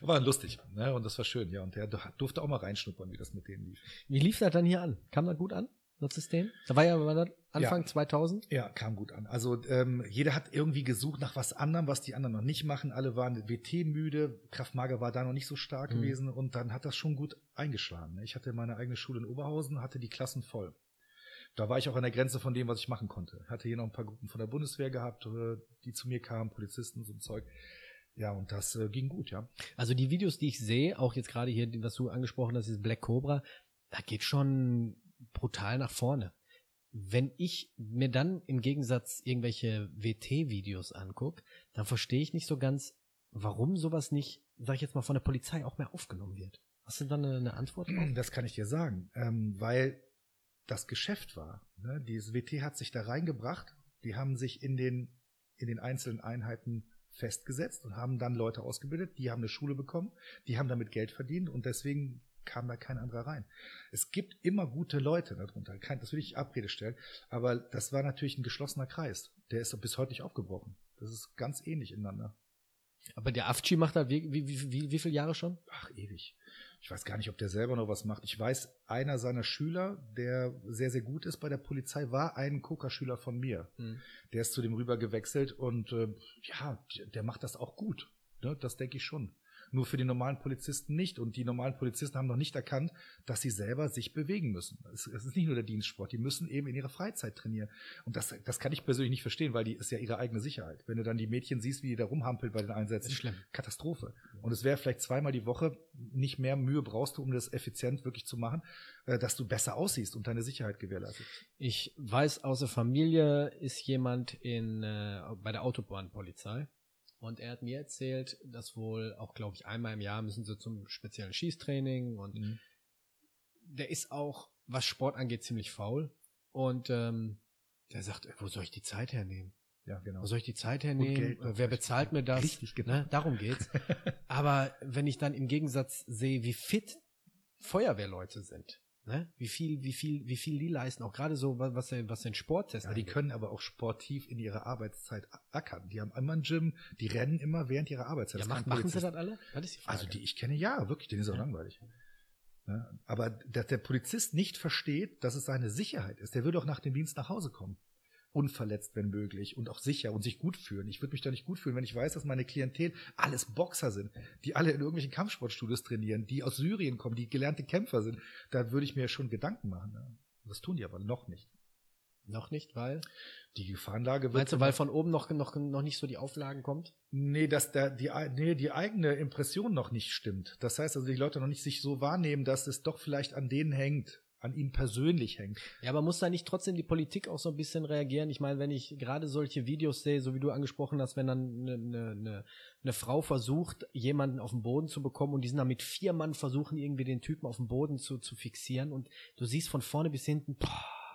War lustig. Ne? Und das war schön, ja. Und der durfte auch mal reinschnuppern, wie das mit denen lief. Wie lief das dann hier an? Kam das gut an, das System? Da war ja war das Anfang Ja. 2000. Ja, kam gut an. Also ähm, jeder hat irgendwie gesucht nach was anderem, was die anderen noch nicht machen. Alle waren WT-müde. Kraftmager war da noch nicht so stark Mhm. gewesen und dann hat das schon gut eingeschlagen. ne? Ich hatte meine eigene Schule in Oberhausen, hatte die Klassen voll. Da war ich auch an der Grenze von dem, was ich machen konnte. Hatte hier noch ein paar Gruppen von der Bundeswehr gehabt, äh, die zu mir kamen, Polizisten, so ein Zeug. Ja, und das äh, ging gut, ja. Also die Videos, die ich sehe, auch jetzt gerade hier, was du angesprochen hast, ist Black Cobra, da geht schon brutal nach vorne. Wenn ich mir dann im Gegensatz irgendwelche WT-Videos angucke, dann verstehe ich nicht so ganz, warum sowas nicht, sag ich jetzt mal, von der Polizei auch mehr aufgenommen wird. Hast du dann eine, eine Antwort drauf? Das kann ich dir sagen, ähm, weil das Geschäft war. Ne? Dieses WT hat sich da reingebracht, die haben sich in den, in den einzelnen Einheiten festgesetzt und haben dann Leute ausgebildet, die haben eine Schule bekommen, die haben damit Geld verdient und deswegen kam da kein anderer rein. Es gibt immer gute Leute darunter, das will ich Abrede stellen, aber das war natürlich ein geschlossener Kreis. Der ist bis heute nicht aufgebrochen. Das ist ganz ähnlich ineinander. Aber der Afci macht da wie, wie, wie, wie viele Jahre schon? Ach, ewig. Ich weiß gar nicht, ob der selber noch was macht. Ich weiß, einer seiner Schüler, der sehr, sehr gut ist bei der Polizei, war ein Coca-Schüler von mir. Mhm. Der ist zu dem rüber gewechselt und äh, ja, der macht das auch gut. Ne? Das denke ich schon nur für die normalen Polizisten nicht. Und die normalen Polizisten haben noch nicht erkannt, dass sie selber sich bewegen müssen. Es, ist nicht nur der Dienstsport, die müssen eben in ihrer Freizeit trainieren. Und das, das kann ich persönlich nicht verstehen, weil die ist ja ihre eigene Sicherheit. Wenn du dann die Mädchen siehst, wie die da rumhampeln bei den Einsätzen, ist schlimm. Katastrophe. Und es wäre vielleicht zweimal die Woche nicht mehr Mühe brauchst du, um das effizient wirklich zu machen, äh, dass du besser aussiehst und deine Sicherheit gewährleistest. Ich weiß, außer Familie ist jemand in, äh, bei der Autobahnpolizei. Und er hat mir erzählt, dass wohl auch, glaube ich, einmal im Jahr müssen sie zum speziellen Schießtraining und mhm. der ist auch, was Sport angeht, ziemlich faul. Und ähm, der sagt, wo soll ich die Zeit hernehmen? Ja, genau. Wo soll ich die Zeit hernehmen? Wer bezahlt mir das? Richtig, genau. Ne? Darum geht's. Aber wenn ich dann im Gegensatz sehe, wie fit Feuerwehrleute sind, Ne? Wie viel, wie viel, wie viel die leisten, auch gerade so, was, was den Sporttest Ja, die können aber auch sportiv in ihrer Arbeitszeit ackern. Die haben immer ein Gym, die rennen immer während ihrer Arbeitszeit. Ja, macht, machen sie das alle? Das ist die Frage. Also die ich kenne, ja, wirklich, denen ist auch ja. langweilig. Ja, aber dass der Polizist nicht versteht, dass es seine Sicherheit ist, der würde auch nach dem Dienst nach Hause kommen unverletzt, wenn möglich und auch sicher und sich gut fühlen. Ich würde mich da nicht gut fühlen, wenn ich weiß, dass meine Klientel alles Boxer sind, die alle in irgendwelchen Kampfsportstudios trainieren, die aus Syrien kommen, die gelernte Kämpfer sind. Da würde ich mir schon Gedanken machen. Ja. Das tun die aber noch nicht. Noch nicht, weil? Die Gefahrenlage wird. Meinst du, weil von oben noch, noch, noch nicht so die Auflagen kommt? Nee, dass der, die, nee, die eigene Impression noch nicht stimmt. Das heißt also, die Leute noch nicht sich so wahrnehmen, dass es doch vielleicht an denen hängt, an ihm persönlich hängt. Ja, aber muss da nicht trotzdem die Politik auch so ein bisschen reagieren? Ich meine, wenn ich gerade solche Videos sehe, so wie du angesprochen hast, wenn dann eine, eine, eine Frau versucht, jemanden auf den Boden zu bekommen und die sind dann mit vier Mann versuchen, irgendwie den Typen auf den Boden zu, zu fixieren und du siehst von vorne bis hinten, boah,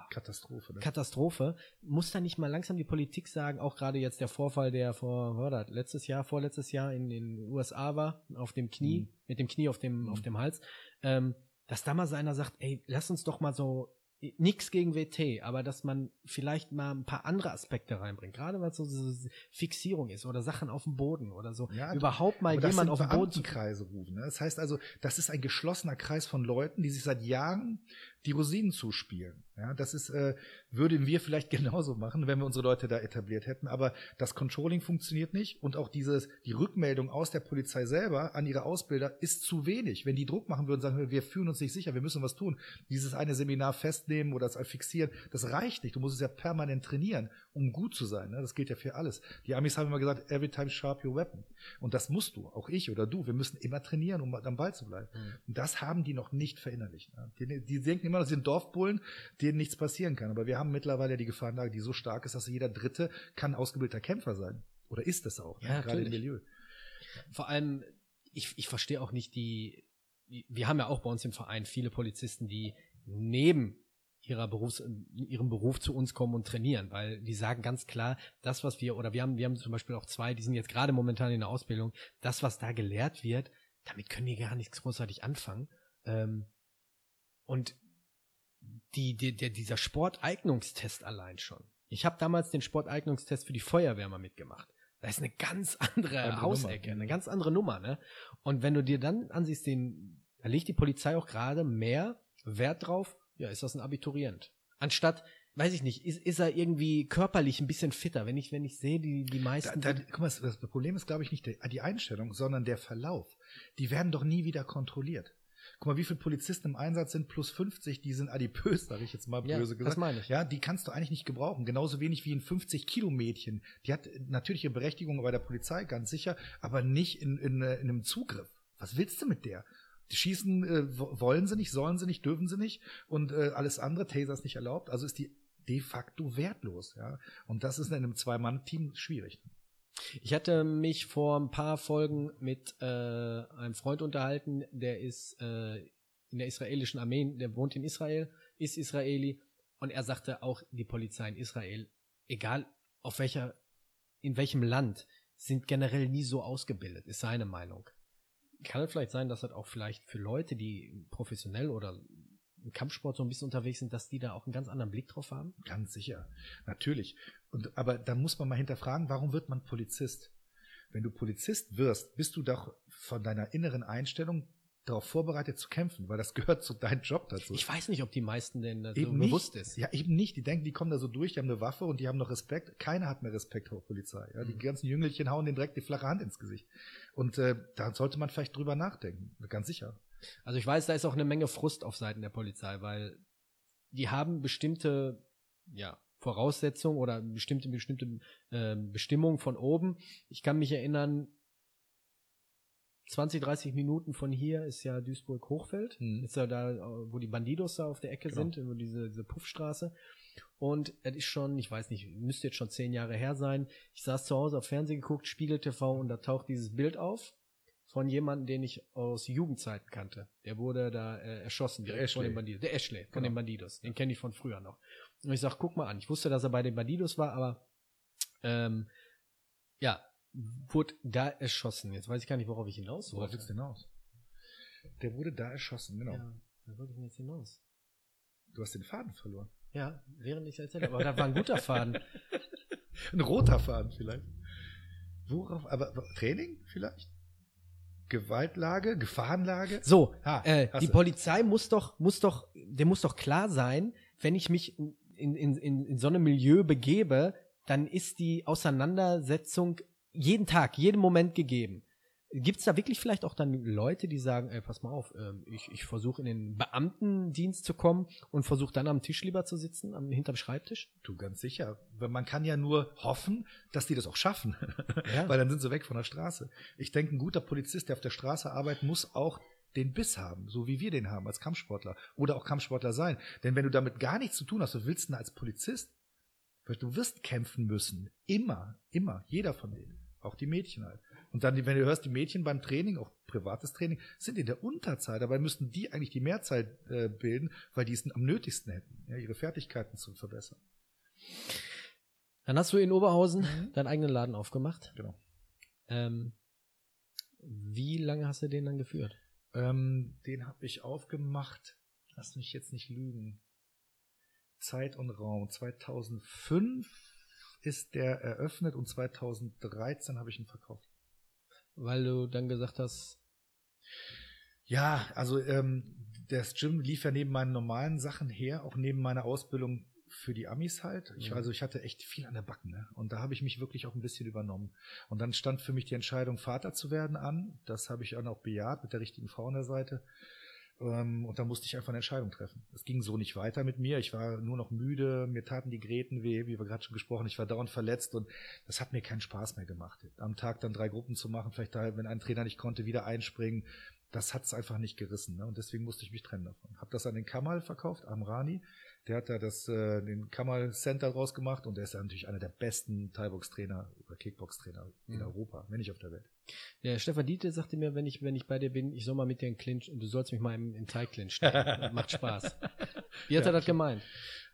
Katastrophe. Ne? Katastrophe. Muss da nicht mal langsam die Politik sagen, auch gerade jetzt der Vorfall, der vor, war das, letztes Jahr, vorletztes Jahr in den USA war, auf dem Knie, mhm. mit dem Knie auf dem, mhm. auf dem Hals, ähm, dass da mal einer sagt, ey, lass uns doch mal so nix gegen WT, aber dass man vielleicht mal ein paar andere Aspekte reinbringt, gerade was so, so Fixierung ist oder Sachen auf dem Boden oder so, ja, überhaupt mal jemand auf dem Boden zu Kreise rufen. Ne? Das heißt also, das ist ein geschlossener Kreis von Leuten, die sich seit Jahren die Rosinen zuspielen. Ja, das ist, äh, würden wir vielleicht genauso machen, wenn wir unsere Leute da etabliert hätten. Aber das Controlling funktioniert nicht und auch dieses, die Rückmeldung aus der Polizei selber an ihre Ausbilder ist zu wenig. Wenn die Druck machen würden, sagen, wir fühlen uns nicht sicher, wir müssen was tun. Dieses eine Seminar festnehmen oder das fixieren, das reicht nicht. Du musst es ja permanent trainieren, um gut zu sein. Ne? Das gilt ja für alles. Die Amis haben immer gesagt, every time sharp your weapon. Und das musst du, auch ich oder du. Wir müssen immer trainieren, um am Ball zu bleiben. Mhm. Und das haben die noch nicht verinnerlicht. Ne? Die, die denken immer, das sind Dorfbullen, denen nichts passieren kann. Aber wir haben mittlerweile die Gefahrenlage, die so stark ist, dass jeder Dritte kann ausgebildeter Kämpfer sein. Oder ist es auch, ja, ne? gerade im Milieu. Vor allem, ich, ich verstehe auch nicht die, wir haben ja auch bei uns im Verein viele Polizisten, die neben ihrer Berufs, ihrem Beruf zu uns kommen und trainieren, weil die sagen ganz klar, das, was wir, oder wir haben, wir haben zum Beispiel auch zwei, die sind jetzt gerade momentan in der Ausbildung, das, was da gelehrt wird, damit können die gar nichts großartig anfangen. Ähm, und die, die, der, dieser Sporteignungstest allein schon. Ich habe damals den Sporteignungstest für die Feuerwehr mal mitgemacht. Das ist eine ganz andere, andere Hausecke, Nummer. eine ganz andere Nummer, ne? Und wenn du dir dann ansiehst, den, da legt die Polizei auch gerade mehr Wert drauf, ja, ist das ein Abiturient. Anstatt, weiß ich nicht, ist, ist er irgendwie körperlich ein bisschen fitter, wenn ich, wenn ich sehe, die, die meisten. Da, da, guck mal, das Problem ist, glaube ich, nicht die Einstellung, sondern der Verlauf. Die werden doch nie wieder kontrolliert. Guck mal, wie viele Polizisten im Einsatz sind, plus 50, die sind adipös, sage ich jetzt mal Ja, böse gesagt. das meine ich. Ja, die kannst du eigentlich nicht gebrauchen. Genauso wenig wie ein 50-Kilo-Mädchen. Die hat natürliche Berechtigung bei der Polizei, ganz sicher, aber nicht in, in, äh, in einem Zugriff. Was willst du mit der? Die schießen äh, wo- wollen sie nicht, sollen sie nicht, dürfen sie nicht und äh, alles andere, Taser ist nicht erlaubt. Also ist die de facto wertlos. Ja, und das ist in einem Zwei-Mann-Team schwierig. Ich hatte mich vor ein paar Folgen mit äh, einem Freund unterhalten, der ist äh, in der israelischen Armee, der wohnt in Israel, ist Israeli und er sagte auch, die Polizei in Israel, egal auf welcher, in welchem Land, sind generell nie so ausgebildet, ist seine Meinung. Kann vielleicht sein, dass das auch vielleicht für Leute, die professionell oder im Kampfsport so ein bisschen unterwegs sind, dass die da auch einen ganz anderen Blick drauf haben? Ganz sicher, natürlich. Und aber da muss man mal hinterfragen, warum wird man Polizist? Wenn du Polizist wirst, bist du doch von deiner inneren Einstellung darauf vorbereitet zu kämpfen, weil das gehört zu deinem Job dazu. Ich weiß nicht, ob die meisten denn so Eben bewusst nicht. ist. Ja, eben nicht. Die denken, die kommen da so durch, die haben eine Waffe und die haben noch Respekt. Keiner hat mehr Respekt vor Polizei. Ja, die Mhm. ganzen Jüngelchen hauen denen direkt die flache Hand ins Gesicht. Und äh, da sollte man vielleicht drüber nachdenken. Ganz sicher. Also ich weiß, da ist auch eine Menge Frust auf Seiten der Polizei, weil die haben bestimmte ja, Voraussetzungen oder bestimmte bestimmte äh, Bestimmungen von oben. Ich kann mich erinnern, 20, 30 Minuten von hier ist ja Duisburg-Hochfeld. Mhm. Ist ja da, wo die Bandidos da auf der Ecke Genau. sind, wo diese, diese Puffstraße. Und es ist schon, ich weiß nicht, müsste jetzt schon zehn Jahre her sein. Ich saß zu Hause auf Fernsehen geguckt, Spiegel TV und da taucht dieses Bild auf von jemandem, den ich aus Jugendzeiten kannte. Der wurde da äh, erschossen Der direkt von Ashley. den Bandidos. Der Ashley von Genau. den Bandidos. Den kenne ich von früher noch. Und ich sag, guck mal an. Ich wusste, dass er bei den Bandidos war, aber ähm, ja, wurde da erschossen. Jetzt weiß ich gar nicht, worauf ich hinaus Worauf wollte. willst du hinaus? Der wurde da erschossen, genau. Ja, da wollte ich denn jetzt hinaus. Du hast den Faden verloren. Ja, während ich erzählt habe. Aber das war ein guter Faden. Ein roter Faden vielleicht. Worauf? Aber Training vielleicht? Gewaltlage? Gefahrenlage? So, Ah, äh, die. Polizei muss doch, muss doch, der muss doch klar sein, wenn ich mich in, in, in, so einem Milieu begebe, dann ist die Auseinandersetzung jeden Tag, jeden Moment gegeben. Gibt es da wirklich vielleicht auch dann Leute, die sagen, ey, pass mal auf, ähm, ich, ich versuche in den Beamtendienst zu kommen und versuche dann am Tisch lieber zu sitzen, am, hinterm Schreibtisch? Du ganz sicher. Man kann ja nur hoffen, dass die das auch schaffen. Ja. Weil dann sind sie weg von der Straße. Ich denke, ein guter Polizist, der auf der Straße arbeitet, muss auch den Biss haben, so wie wir den haben als Kampfsportler oder auch Kampfsportler sein. Denn wenn du damit gar nichts zu tun hast, du willst denn als Polizist, weil du wirst kämpfen müssen. Immer, immer, jeder von denen. Auch die Mädchen halt. Und dann, wenn du hörst, die Mädchen beim Training, auch privates Training, sind in der Unterzahl. Dabei müssten die eigentlich die Mehrzahl äh, bilden, weil die es am nötigsten hätten, ja, ihre Fertigkeiten zu verbessern. Dann hast du in Oberhausen Mhm. deinen eigenen Laden aufgemacht. Genau. Ähm, wie lange hast du den dann geführt? Ähm, den habe ich aufgemacht. Lass mich jetzt nicht lügen. Zeit und Raum. 2005 ist der eröffnet und 2013 habe ich ihn verkauft. Weil du dann gesagt hast, Ja, also ähm, das Gym lief ja neben meinen normalen Sachen her, auch neben meiner Ausbildung für die Amis halt. Ich. Also ich hatte echt viel an der Backen, ne? Und da habe ich mich wirklich auch ein bisschen übernommen. Und dann stand für mich die Entscheidung, Vater zu werden an. Das habe ich dann auch bejaht mit der richtigen Frau an der Seite. Ähm, und da musste ich einfach eine Entscheidung treffen. Es ging so nicht weiter mit mir. Ich war nur noch müde, mir taten die Gräten weh, wie wir gerade schon gesprochen. Ich war dauernd verletzt und das hat mir keinen Spaß mehr gemacht. Am Tag dann drei Gruppen zu machen, vielleicht da, wenn ein Trainer nicht konnte, wieder einspringen. Das hat es einfach nicht gerissen. Ne? Und deswegen musste ich mich trennen davon. Hab das an den Kamal verkauft, Amrani. Der hat da das, äh, den Kamal Center draus gemacht und der ist ja natürlich einer der besten Thai-Box-Trainer oder Kickbox-Trainer in Mhm. Europa, wenn nicht auf der Welt. der Stefan Diete sagte mir, wenn ich, wenn ich bei dir bin, ich soll mal mit dir in Clinch, du sollst mich mal im, im Thai-Clinch stellen. Das Macht Spaß. Wie hat Ja, er das gemeint?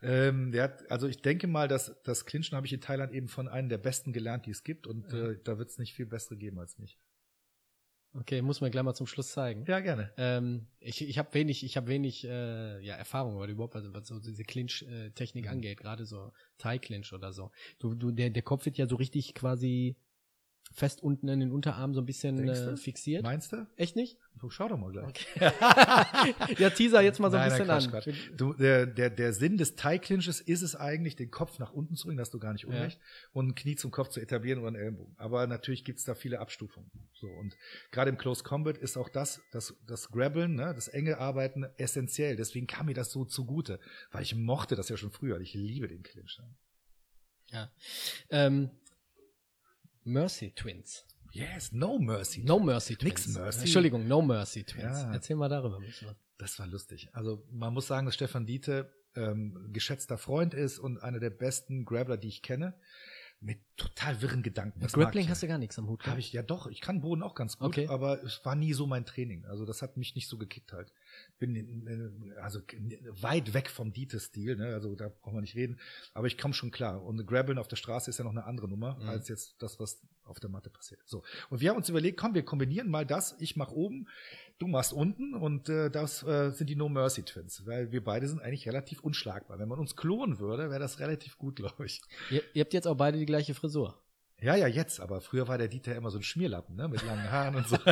Ähm, der hat, also ich denke mal, dass das Clinchen habe ich in Thailand eben von einem der besten gelernt, die es gibt und Ja. äh, da wird es nicht viel bessere geben als mich. Okay, muss man gleich mal zum Schluss zeigen. Ja, gerne. Ähm, ich ich habe wenig, ich habe wenig äh, ja, Erfahrung, weil überhaupt was, was so diese Clinch-Technik Mhm. angeht, gerade so Thai-Clinch oder so. Du, du, der, der Kopf wird ja so richtig quasi fest unten in den Unterarm so ein bisschen äh, fixiert. Meinst du? Echt nicht? Du schau doch mal gleich. ja, teaser jetzt mal so ein Nein, nein, bisschen Quatsch, an. Quatsch. Du, der, der, der Sinn des Thai-Clinches ist es eigentlich, den Kopf nach unten zu bringen, hast du gar nicht Ja. unrecht, und ein Knie zum Kopf zu etablieren oder einen Ellenbogen. Aber natürlich gibt's da viele Abstufungen. So, und gerade im Close Combat ist auch das, das, das Grabbeln, ne, das enge Arbeiten essentiell. Deswegen kam mir das so zugute, weil ich mochte das ja schon früher. Ich liebe den Clinch. Ne? Ja. Ähm, Mercy Twins. Yes, no mercy. No Mercy Nix Twins. Mercy. Entschuldigung, No Mercy Twins. Ja. Erzähl mal darüber. Das war lustig. Also man muss sagen, dass Stefan Diete ähm, geschätzter Freund ist und einer der besten Grabbler, die ich kenne. Mit total wirren Gedanken. Mit Grappling hast du gar nichts am Hut. Habe ich ja doch. Ich kann Boden auch ganz gut, Okay. aber es war nie so mein Training. Also das hat mich nicht so gekickt halt. Bin äh, also weit weg vom Dieter-Stil, ne? Also da brauchen wir nicht reden. Aber ich komme schon klar. Und Grabbeln auf der Straße ist ja noch eine andere Nummer Mhm. als jetzt das, was auf der Matte passiert. So. Und wir haben uns überlegt, komm, wir kombinieren mal das. Ich mach oben, du machst unten und äh, das äh, sind die No Mercy Twins, weil wir beide sind eigentlich relativ unschlagbar. Wenn man uns klonen würde, wäre das relativ gut, glaube ich. Ihr, ihr habt jetzt auch beide die gleiche Frisur. Ja, ja, jetzt, aber früher war der Dieter immer so ein Schmierlappen, ne, mit langen Haaren und so.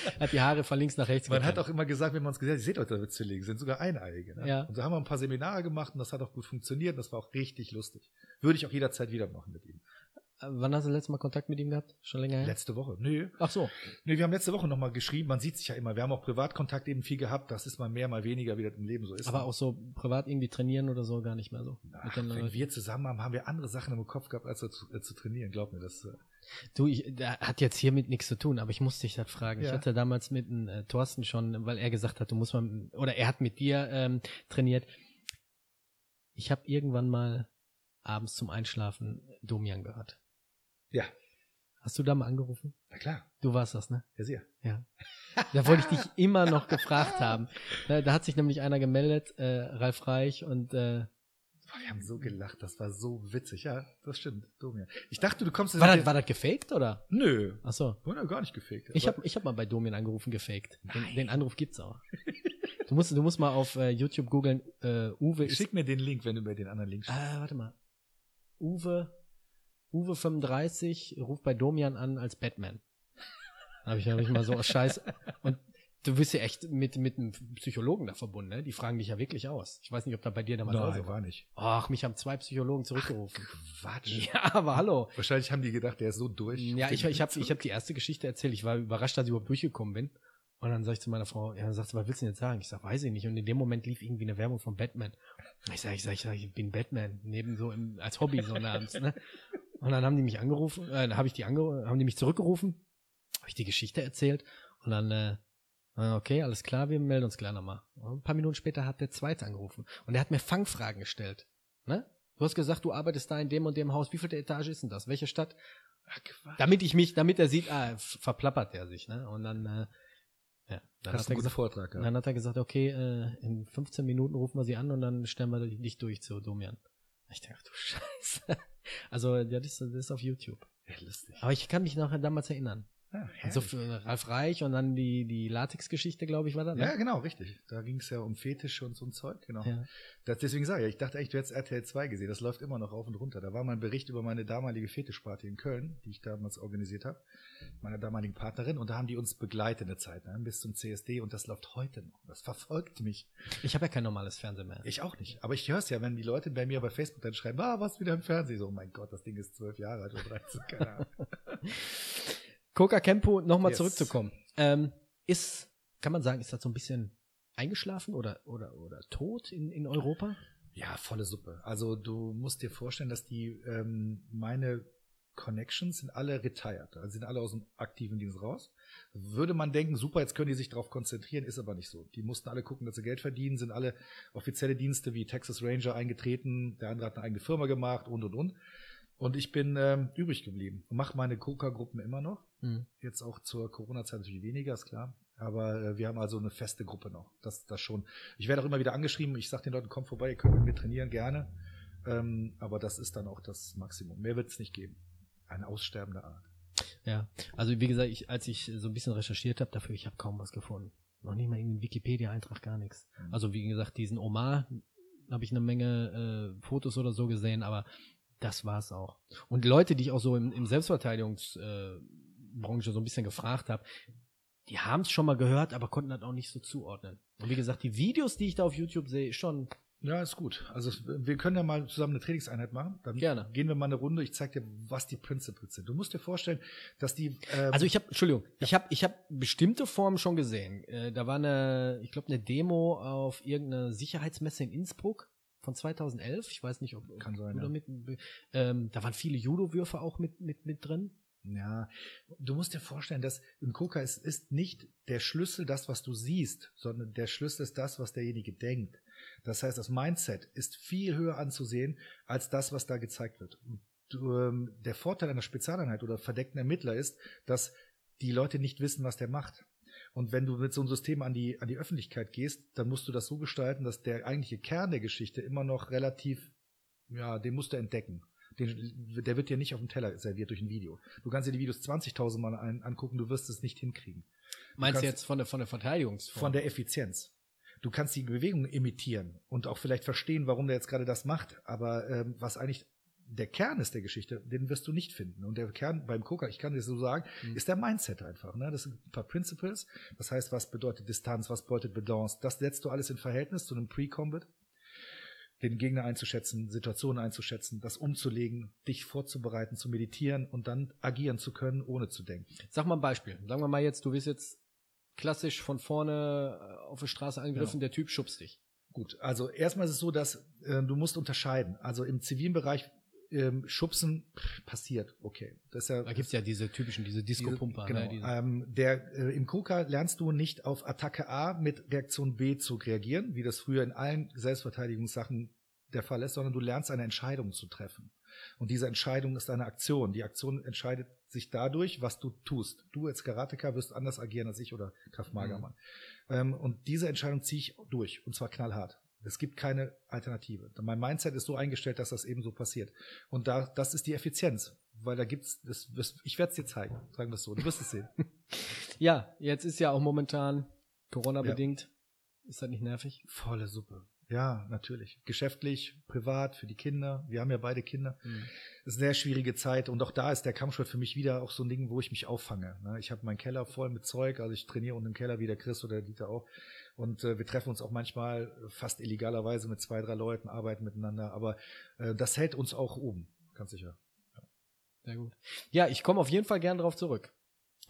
Hat die Haare von links nach rechts Man hat gekämmt. auch immer gesagt, wenn man uns gesagt hat, ihr seht euch, dass wir Zwillinge sind, sogar Eineiige. Ne? Ja. Und so haben wir ein paar Seminare gemacht und das hat auch gut funktioniert. Das war auch richtig lustig. Würde ich auch jederzeit wieder machen mit ihm. Wann hast du das letzte Mal Kontakt mit ihm gehabt? Schon länger her? Letzte Woche. Nö. Ach so. Nö, wir haben letzte Woche nochmal geschrieben. Man sieht sich ja immer. Wir haben auch Privatkontakt eben viel gehabt. Das ist mal mehr, mal weniger, wie das im Leben so ist. Aber auch so privat irgendwie trainieren oder so gar nicht mehr so. Ach, wenn Leuten. wir zusammen haben, haben wir andere Sachen im Kopf gehabt, als zu, äh, zu trainieren. Glaub mir, das. Äh, Du, ich, der hat jetzt hiermit nichts zu tun, aber ich muss dich das fragen. Ich Ja. hatte damals mit dem äh, Thorsten schon, weil er gesagt hat, du musst mal, oder er hat mit dir ähm, trainiert. Ich habe irgendwann mal abends zum Einschlafen Domian gehört. Ja, Hast du da mal angerufen? na klar. Du warst das, ne? Ja, sehr. Ja. Da wollte ich dich immer noch gefragt haben. Da, da hat sich nämlich einer gemeldet, äh, Ralf Reich, und äh, Boah, wir haben so gelacht. Das war so witzig. Ja, das stimmt. Domian. Ich dachte, du kommst. war, das, war das gefaked oder? Nö. Ach so. Wurde gar nicht gefaked. Ich habe ich hab mal bei Domian angerufen, gefaked. Den, Nein. den Anruf gibt's auch. Du musst, du musst mal auf äh, YouTube googeln, äh, Uwe ist. Schick mir den Link, wenn du mir den anderen Link schickst. Ah, warte mal. Uwe, Uwe 35 ruft bei Domian an als Batman. Habe ich, hab ich mal so aus Scheiß. Und du bist ja echt mit, mit einem Psychologen da verbunden, ne? Die fragen dich ja wirklich aus. Ich weiß nicht, ob da bei dir damals auch so Nein, war. nicht. Ach, mich haben zwei Psychologen zurückgerufen. Quatsch. Ja, aber hallo. Wahrscheinlich haben die gedacht, der ist so durch. Ja, ich, ich habe ich hab die erste Geschichte erzählt. Ich war überrascht, dass ich überhaupt durchgekommen bin. Und dann sag ich zu meiner Frau, ja, dann sagt sie, was willst du denn jetzt sagen? Ich sag, weiß ich nicht. Und in dem Moment lief irgendwie eine Werbung von Batman. Ich sag, ich sag, ich, sag, ich bin Batman, neben so im, als Hobby so abends, ne? Und dann haben die mich angerufen, äh, dann habe ich die ange haben die mich zurückgerufen, habe ich die Geschichte erzählt und dann, äh, okay, alles klar, wir melden uns gleich nochmal. Und ein paar Minuten später hat der zweite angerufen und der hat mir Fangfragen gestellt. Ne? Du hast gesagt, du arbeitest da in dem und dem Haus. Wie viel Etage ist denn das? Welche Stadt? Ach, damit ich mich, damit er sieht, ah, verplappert er sich, ne? Und dann, äh, ja, dann Hast hat, er gesagt, Vortrag gehabt. dann hat er gesagt, okay, äh, in 15 Minuten rufen wir sie an und dann stellen wir dich durch zu Domian. Ich dachte, ach du Scheiße. Also, das, ist- das ist auf YouTube. Ja, lustig. Aber ich kann mich noch damals erinnern. Ja, Also herrlich. für Ralf Reich und dann die, die Latex-Geschichte, glaube ich, war das. ne? ja, genau, richtig. Da ging es ja um Fetische und so ein Zeug, genau. Ja. Das, deswegen sage ich, ich dachte echt, du hättest RTL 2 gesehen. Das läuft immer noch auf und runter. Da war mal ein Bericht über meine damalige Fetischparty in Köln, die ich damals organisiert habe, meiner damaligen Partnerin. Und da haben die uns begleitet eine Zeit, ne, bis zum CSD. Und das läuft heute noch. Das verfolgt mich. Ich habe ja kein normales Fernsehen mehr. Ich auch nicht. Aber ich höre es ja, wenn die Leute bei mir bei Facebook dann schreiben, ah, was wieder im Fernsehen. So, oh mein Gott, das Ding ist zwölf Jahre alt oder 13, keine Ahnung. Coca Kempo, nochmal Yes. zurückzukommen. Ähm, ist, kann man sagen, ist das so ein bisschen eingeschlafen oder, oder, oder tot in, in Europa? Ja, volle Suppe. Also du musst dir vorstellen, dass die ähm, meine Connections sind alle retired, also sind alle aus dem aktiven Dienst raus. Würde man denken, super, jetzt können die sich darauf konzentrieren, ist aber nicht so. Die mussten alle gucken, dass sie Geld verdienen, sind alle offizielle Dienste wie Texas Ranger eingetreten, der andere hat eine eigene Firma gemacht und und und. Und ich bin ähm, übrig geblieben und mache meine Coca-Gruppen immer noch. Hm. Jetzt auch zur Corona-Zeit natürlich weniger, ist klar. Aber äh, wir haben also eine feste Gruppe noch. Das, das schon. Ich werde auch immer wieder angeschrieben. Ich sage den Leuten, kommt vorbei, ihr könnt mit mir trainieren, gerne. Ähm, aber das ist dann auch das Maximum. Mehr wird es nicht geben. Eine aussterbende Art. Ja, also wie gesagt, ich, als ich so ein bisschen recherchiert habe dafür, ich habe kaum was gefunden. Noch nicht mal irgendeinen Wikipedia-Eintrag, gar nichts. Mhm. Also wie gesagt, diesen Omar habe ich eine Menge äh, Fotos oder so gesehen, aber Das war's auch. Und Leute, die ich auch so im, im Selbstverteidigungsbranche äh, so ein bisschen gefragt habe, die haben es schon mal gehört, aber konnten das auch nicht so zuordnen. Und wie gesagt, die Videos, die ich da auf YouTube sehe, schon ja, ist gut. Also wir können ja mal zusammen eine Trainingseinheit machen. Dann Gerne. gehen wir mal eine Runde. Ich zeige dir, was die Principles sind. Du musst dir vorstellen, dass die. Ähm, also ich habe, Entschuldigung, ja. ich habe, ich habe bestimmte Formen schon gesehen. Äh, da war eine, ich glaube, eine Demo auf irgendeine Sicherheitsmesse in Innsbruck von 2011. Ich weiß nicht, ob kann sein. Ja. Mit, ähm, da waren viele Judo-Würfe auch mit mit mit drin. Ja, du musst dir vorstellen, dass im Koka ist, ist nicht der Schlüssel das, was du siehst, sondern der Schlüssel ist das, was derjenige denkt. Das heißt, das Mindset ist viel höher anzusehen als das, was da gezeigt wird. Du, ähm, der Vorteil einer Spezialeinheit oder verdeckten Ermittler ist, dass die Leute nicht wissen, was der macht. Und wenn du mit so einem System an die, an die Öffentlichkeit gehst, dann musst du das so gestalten, dass der eigentliche Kern der Geschichte immer noch relativ, ja, den musst du entdecken. Den, der wird dir nicht auf dem Teller serviert durch ein Video. Du kannst dir die Videos 20.000 Mal ein, angucken, du wirst es nicht hinkriegen. Du Meinst du jetzt von der, von der Verteidigungsform? Von der Effizienz. Du kannst die Bewegung imitieren und auch vielleicht verstehen, warum der jetzt gerade das macht, aber ähm, was eigentlich der Kern ist der Geschichte, den wirst du nicht finden. Und der Kern beim Coca, ich kann dir so sagen, mhm. ist der Mindset einfach. Ne? Das sind ein paar Principles. Das heißt, was bedeutet Distanz, was bedeutet Balance. Das setzt du alles in Verhältnis zu einem Pre-Combat den Gegner einzuschätzen, Situationen einzuschätzen, das umzulegen, dich vorzubereiten, zu meditieren und dann agieren zu können, ohne zu denken. Sag mal ein Beispiel. Sagen wir mal jetzt, du wirst jetzt klassisch von vorne äh, auf der Straße angegriffen, ja. der Typ schubst dich. Gut, also erstmal ist es so, dass äh, du musst unterscheiden. Also im zivilen Bereich ähm, Schubsen pff, passiert, okay. Das ist ja, da gibt's ja diese typischen, diese Disco-Pumper. Genau. Ne, ähm, der, äh, Im KUKA lernst du nicht auf Attacke A mit Reaktion B zu reagieren, wie das früher in allen Selbstverteidigungssachen der Fall ist, sondern du lernst eine Entscheidung zu treffen. Und diese Entscheidung ist eine Aktion. Die Aktion entscheidet sich dadurch, was du tust. Du als Karateka wirst anders agieren als ich oder Kraft Magermann. Mhm. Ähm, und diese Entscheidung ziehe ich durch. Und zwar knallhart. Es gibt keine Alternative. Mein Mindset ist so eingestellt, dass das eben so passiert. Und da, das ist die Effizienz. Weil da gibt's, das, das, ich werde es dir zeigen. Sagen wir es so. Du wirst es sehen. ja, jetzt ist ja auch momentan Corona-bedingt. Ja. Ist das nicht nervig? Volle Suppe. Ja, natürlich. Geschäftlich, privat, für die Kinder. Wir haben ja beide Kinder. Mhm. Das ist eine sehr schwierige Zeit. Und auch da ist der Kampfsport für mich wieder auch so ein Ding, wo ich mich auffange. Ne? Ich habe meinen Keller voll mit Zeug. Also ich trainiere unten im Keller wie der Chris oder der Dieter auch. Und äh, wir treffen uns auch manchmal fast illegalerweise mit zwei, drei Leuten, arbeiten miteinander. Aber äh, das hält uns auch oben, ganz sicher. Ja. Sehr gut. Ja, ich komme auf jeden Fall gern drauf zurück.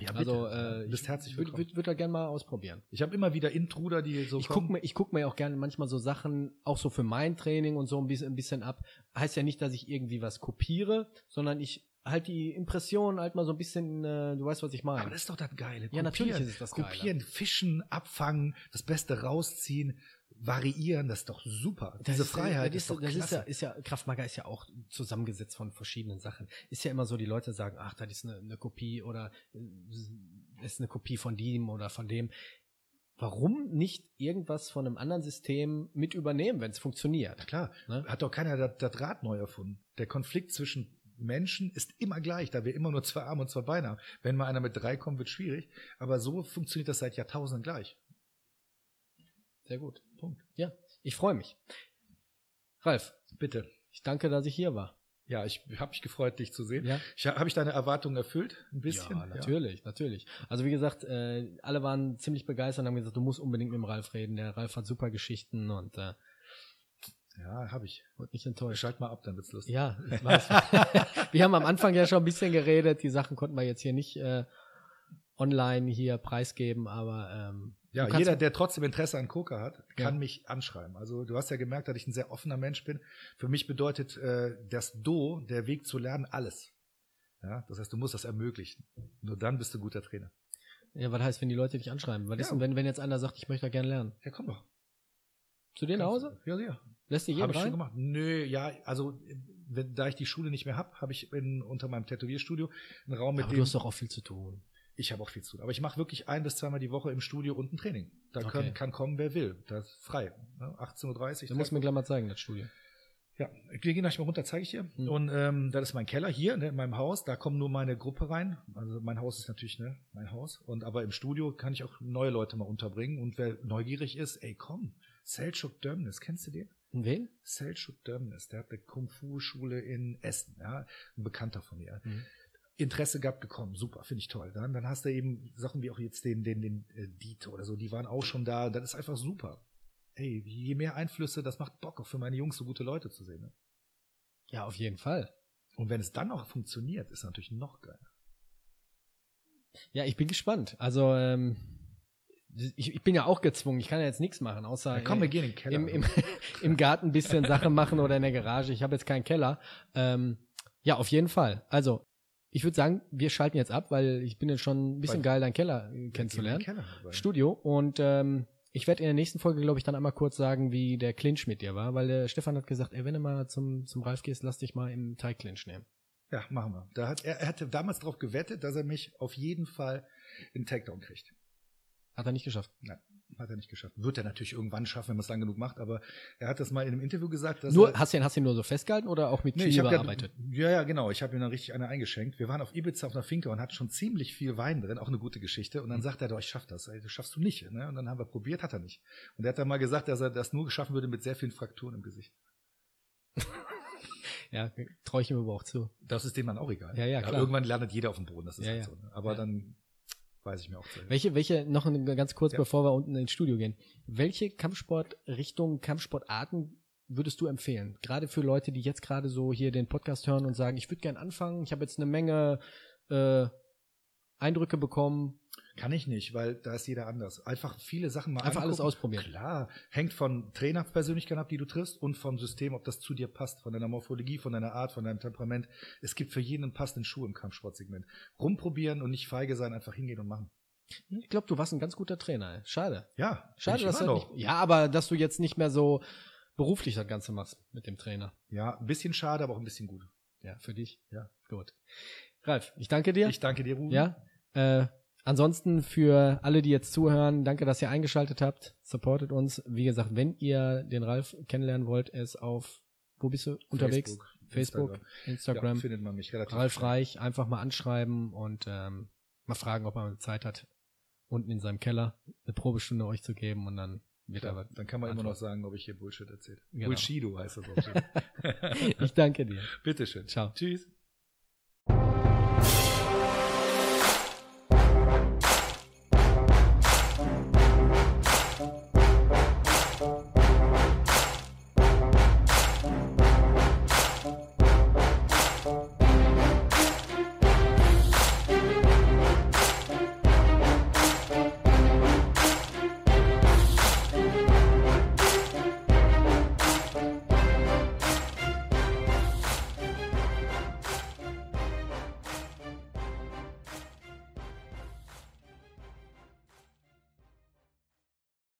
Ja, bitte. Also äh, bist herzlich willkommen. Würde würd, würd da gerne mal ausprobieren. Ich habe immer wieder Intruder, die so Ich gucke mir, ich guck mir auch gerne manchmal so Sachen, auch so für mein Training und so ein bisschen, ein bisschen ab. Heißt ja nicht, dass ich irgendwie was kopiere, sondern ich halt die Impression halt mal so ein bisschen, äh, du weißt, was ich meine. Aber das ist doch das Geile. Kopieren, ja, natürlich ist es das Geile. Kopieren, fischen, abfangen, das Beste rausziehen variieren, das ist doch super. Das Diese ist, Freiheit das ist, ist doch das klasse. Ist ja, ist ja, Kraftmager ist ja auch zusammengesetzt von verschiedenen Sachen. Ist ja immer so, die Leute sagen, ach, das ist eine, eine Kopie oder äh, ist eine Kopie von dem oder von dem. Warum nicht irgendwas von einem anderen System mit übernehmen, wenn es funktioniert? Na klar, ne? hat doch keiner das, das Rad neu erfunden. Der Konflikt zwischen Menschen ist immer gleich, da wir immer nur zwei Arme und zwei Beine haben. Wenn mal einer mit drei kommt, wird schwierig. Aber so funktioniert das seit Jahrtausenden gleich. Sehr gut. Punkt. Ja, ich freue mich. Ralf, bitte. Ich danke, dass ich hier war. Ja, ich habe mich gefreut, dich zu sehen. Ja. Ich, habe ich deine Erwartungen erfüllt? Ein bisschen? Ja, natürlich, ja. natürlich. Also wie gesagt, äh, alle waren ziemlich begeistert und haben gesagt, du musst unbedingt mit dem Ralf reden. Der Ralf hat super Geschichten und äh, ja, habe ich. Wurde nicht enttäuscht. Schalt mal ab, dann wird's lustig. Ja, ich weiß. wir haben am Anfang ja schon ein bisschen geredet. Die Sachen konnten wir jetzt hier nicht äh, online hier preisgeben, aber ähm, ja, jeder, der trotzdem Interesse an Coca hat, kann ja. mich anschreiben. Also du hast ja gemerkt, dass ich ein sehr offener Mensch bin. Für mich bedeutet äh, das Do, der Weg zu lernen, alles. Ja, das heißt, du musst das ermöglichen. Nur dann bist du guter Trainer. Ja, was heißt, wenn die Leute dich anschreiben? Was ja. ist denn, wenn, wenn jetzt einer sagt, ich möchte da gerne lernen? Ja, komm doch. Zu dir nach Hause? Ja, ja. Lässt dich ich schon gemacht. Nö, ja, also wenn, da ich die Schule nicht mehr hab, habe ich in, unter meinem Tätowierstudio einen Raum mit Aber dem. Du hast doch auch viel zu tun. Ich habe auch viel zu tun. Aber ich mache wirklich ein bis zweimal die Woche im Studio und ein Training. Da okay. kann, kann kommen, wer will. Das ist frei. Ne? 18.30 Uhr. Du musst mir gleich mal zeigen, das Studio. Ja, wir gehen gleich mal runter, zeige ich dir. Mhm. Und ähm, das ist mein Keller hier ne, in meinem Haus. Da kommen nur meine Gruppe rein. Also mein Haus ist natürlich ne, mein Haus. Und aber im Studio kann ich auch neue Leute mal unterbringen. Und wer neugierig ist, ey komm, Selchuk Dömnis, kennst du den? Wen? Selchuk Dörmnes, der hat eine Kung-Fu-Schule in Essen, ja, ein Bekannter von mir. Mhm. Interesse gehabt gekommen, super, finde ich toll. Dann, dann hast du eben Sachen wie auch jetzt den, den, den äh, Dito oder so, die waren auch schon da, das ist einfach super. Ey, je mehr Einflüsse, das macht Bock auch für meine Jungs so gute Leute zu sehen. Ne? Ja, auf jeden Fall. Und wenn es dann auch funktioniert, ist natürlich noch geiler. Ja, ich bin gespannt. Also, ähm, ich, ich bin ja auch gezwungen, ich kann ja jetzt nichts machen, außer ja, komm, wir gehen in den Keller. Im, im, im Garten ein bisschen Sachen machen oder in der Garage. Ich habe jetzt keinen Keller. Ähm, ja, auf jeden Fall. Also, ich würde sagen, wir schalten jetzt ab, weil ich bin jetzt schon ein bisschen Weil, geil, deinen Keller äh, kennenzulernen. Keller, Studio. Und ähm, ich werde in der nächsten Folge, glaube ich, dann einmal kurz sagen, wie der Clinch mit dir war, weil der Stefan hat gesagt, ey, wenn du mal zum, zum Ralf gehst, lass dich mal im Teig-Clinch nehmen. Ja, machen wir. Da hat, er, er hatte damals darauf gewettet, dass er mich auf jeden Fall in Takedown kriegt. Hat er nicht geschafft. Nein, hat er nicht geschafft. Wird er natürlich irgendwann schaffen, wenn man es lang genug macht, aber er hat das mal in einem Interview gesagt, dass nur, er, hast du ihn, hast du ihn nur so festgehalten oder auch mit nee, Kiel bearbeitet? Ja, ja, genau. Ich habe ihm dann richtig eine eingeschenkt. Wir waren auf Ibiza auf einer Finke und hatten schon ziemlich viel Wein drin, auch eine gute Geschichte. Und dann mhm. sagt er, doch, ich schaff das. Ey, das schaffst du nicht. Ne? Und dann haben wir probiert, hat er nicht. Und er hat dann mal gesagt, dass er das nur geschaffen würde mit sehr vielen Frakturen im Gesicht. ja, traue ich ihm aber auch zu. Das ist dem dann auch egal. Ja, ja, klar. Ja, irgendwann landet jeder auf dem Boden, das ist ja, halt ja. so. Ne? Aber ja. dann weiß ich mir auch zu Welche, welche, noch ganz kurz, ja. bevor wir unten ins Studio gehen. Welche Kampfsportrichtungen, Kampfsportarten würdest du empfehlen? Gerade für Leute, die jetzt gerade so hier den Podcast hören und sagen, ich würde gern anfangen, ich habe jetzt eine Menge äh, Eindrücke bekommen, kann ich nicht, weil da ist jeder anders. Einfach viele Sachen mal Einfach angucken. alles ausprobieren. Klar, hängt von Trainerpersönlichkeit ab, die du triffst und vom System, ob das zu dir passt, von deiner Morphologie, von deiner Art, von deinem Temperament. Es gibt für jeden einen passenden Schuh im Kampfsportsegment. Rumprobieren und nicht feige sein, einfach hingehen und machen. Ich glaube, du warst ein ganz guter Trainer. Schade. Ja, schade, dass du nicht, ja, aber dass du jetzt nicht mehr so beruflich das Ganze machst mit dem Trainer. Ja, ein bisschen schade, aber auch ein bisschen gut. Ja, für dich. Ja, gut. Ralf, ich danke dir. Ich danke dir, Ruben. Ja, äh, Ansonsten für alle, die jetzt zuhören, danke, dass ihr eingeschaltet habt. Supportet uns. Wie gesagt, wenn ihr den Ralf kennenlernen wollt, er ist auf, wo bist du unterwegs? Facebook, Facebook Instagram. Instagram. Ja, findet man mich relativ Ralf schnell. Reich, einfach mal anschreiben und ähm, mal fragen, ob er Zeit hat, unten in seinem Keller eine Probestunde euch zu geben und dann wird Klar, Dann kann man antworten. immer noch sagen, ob ich hier Bullshit erzähle. Genau. Bullshido heißt das auch. ich danke dir. Bitteschön. Ciao. Tschüss.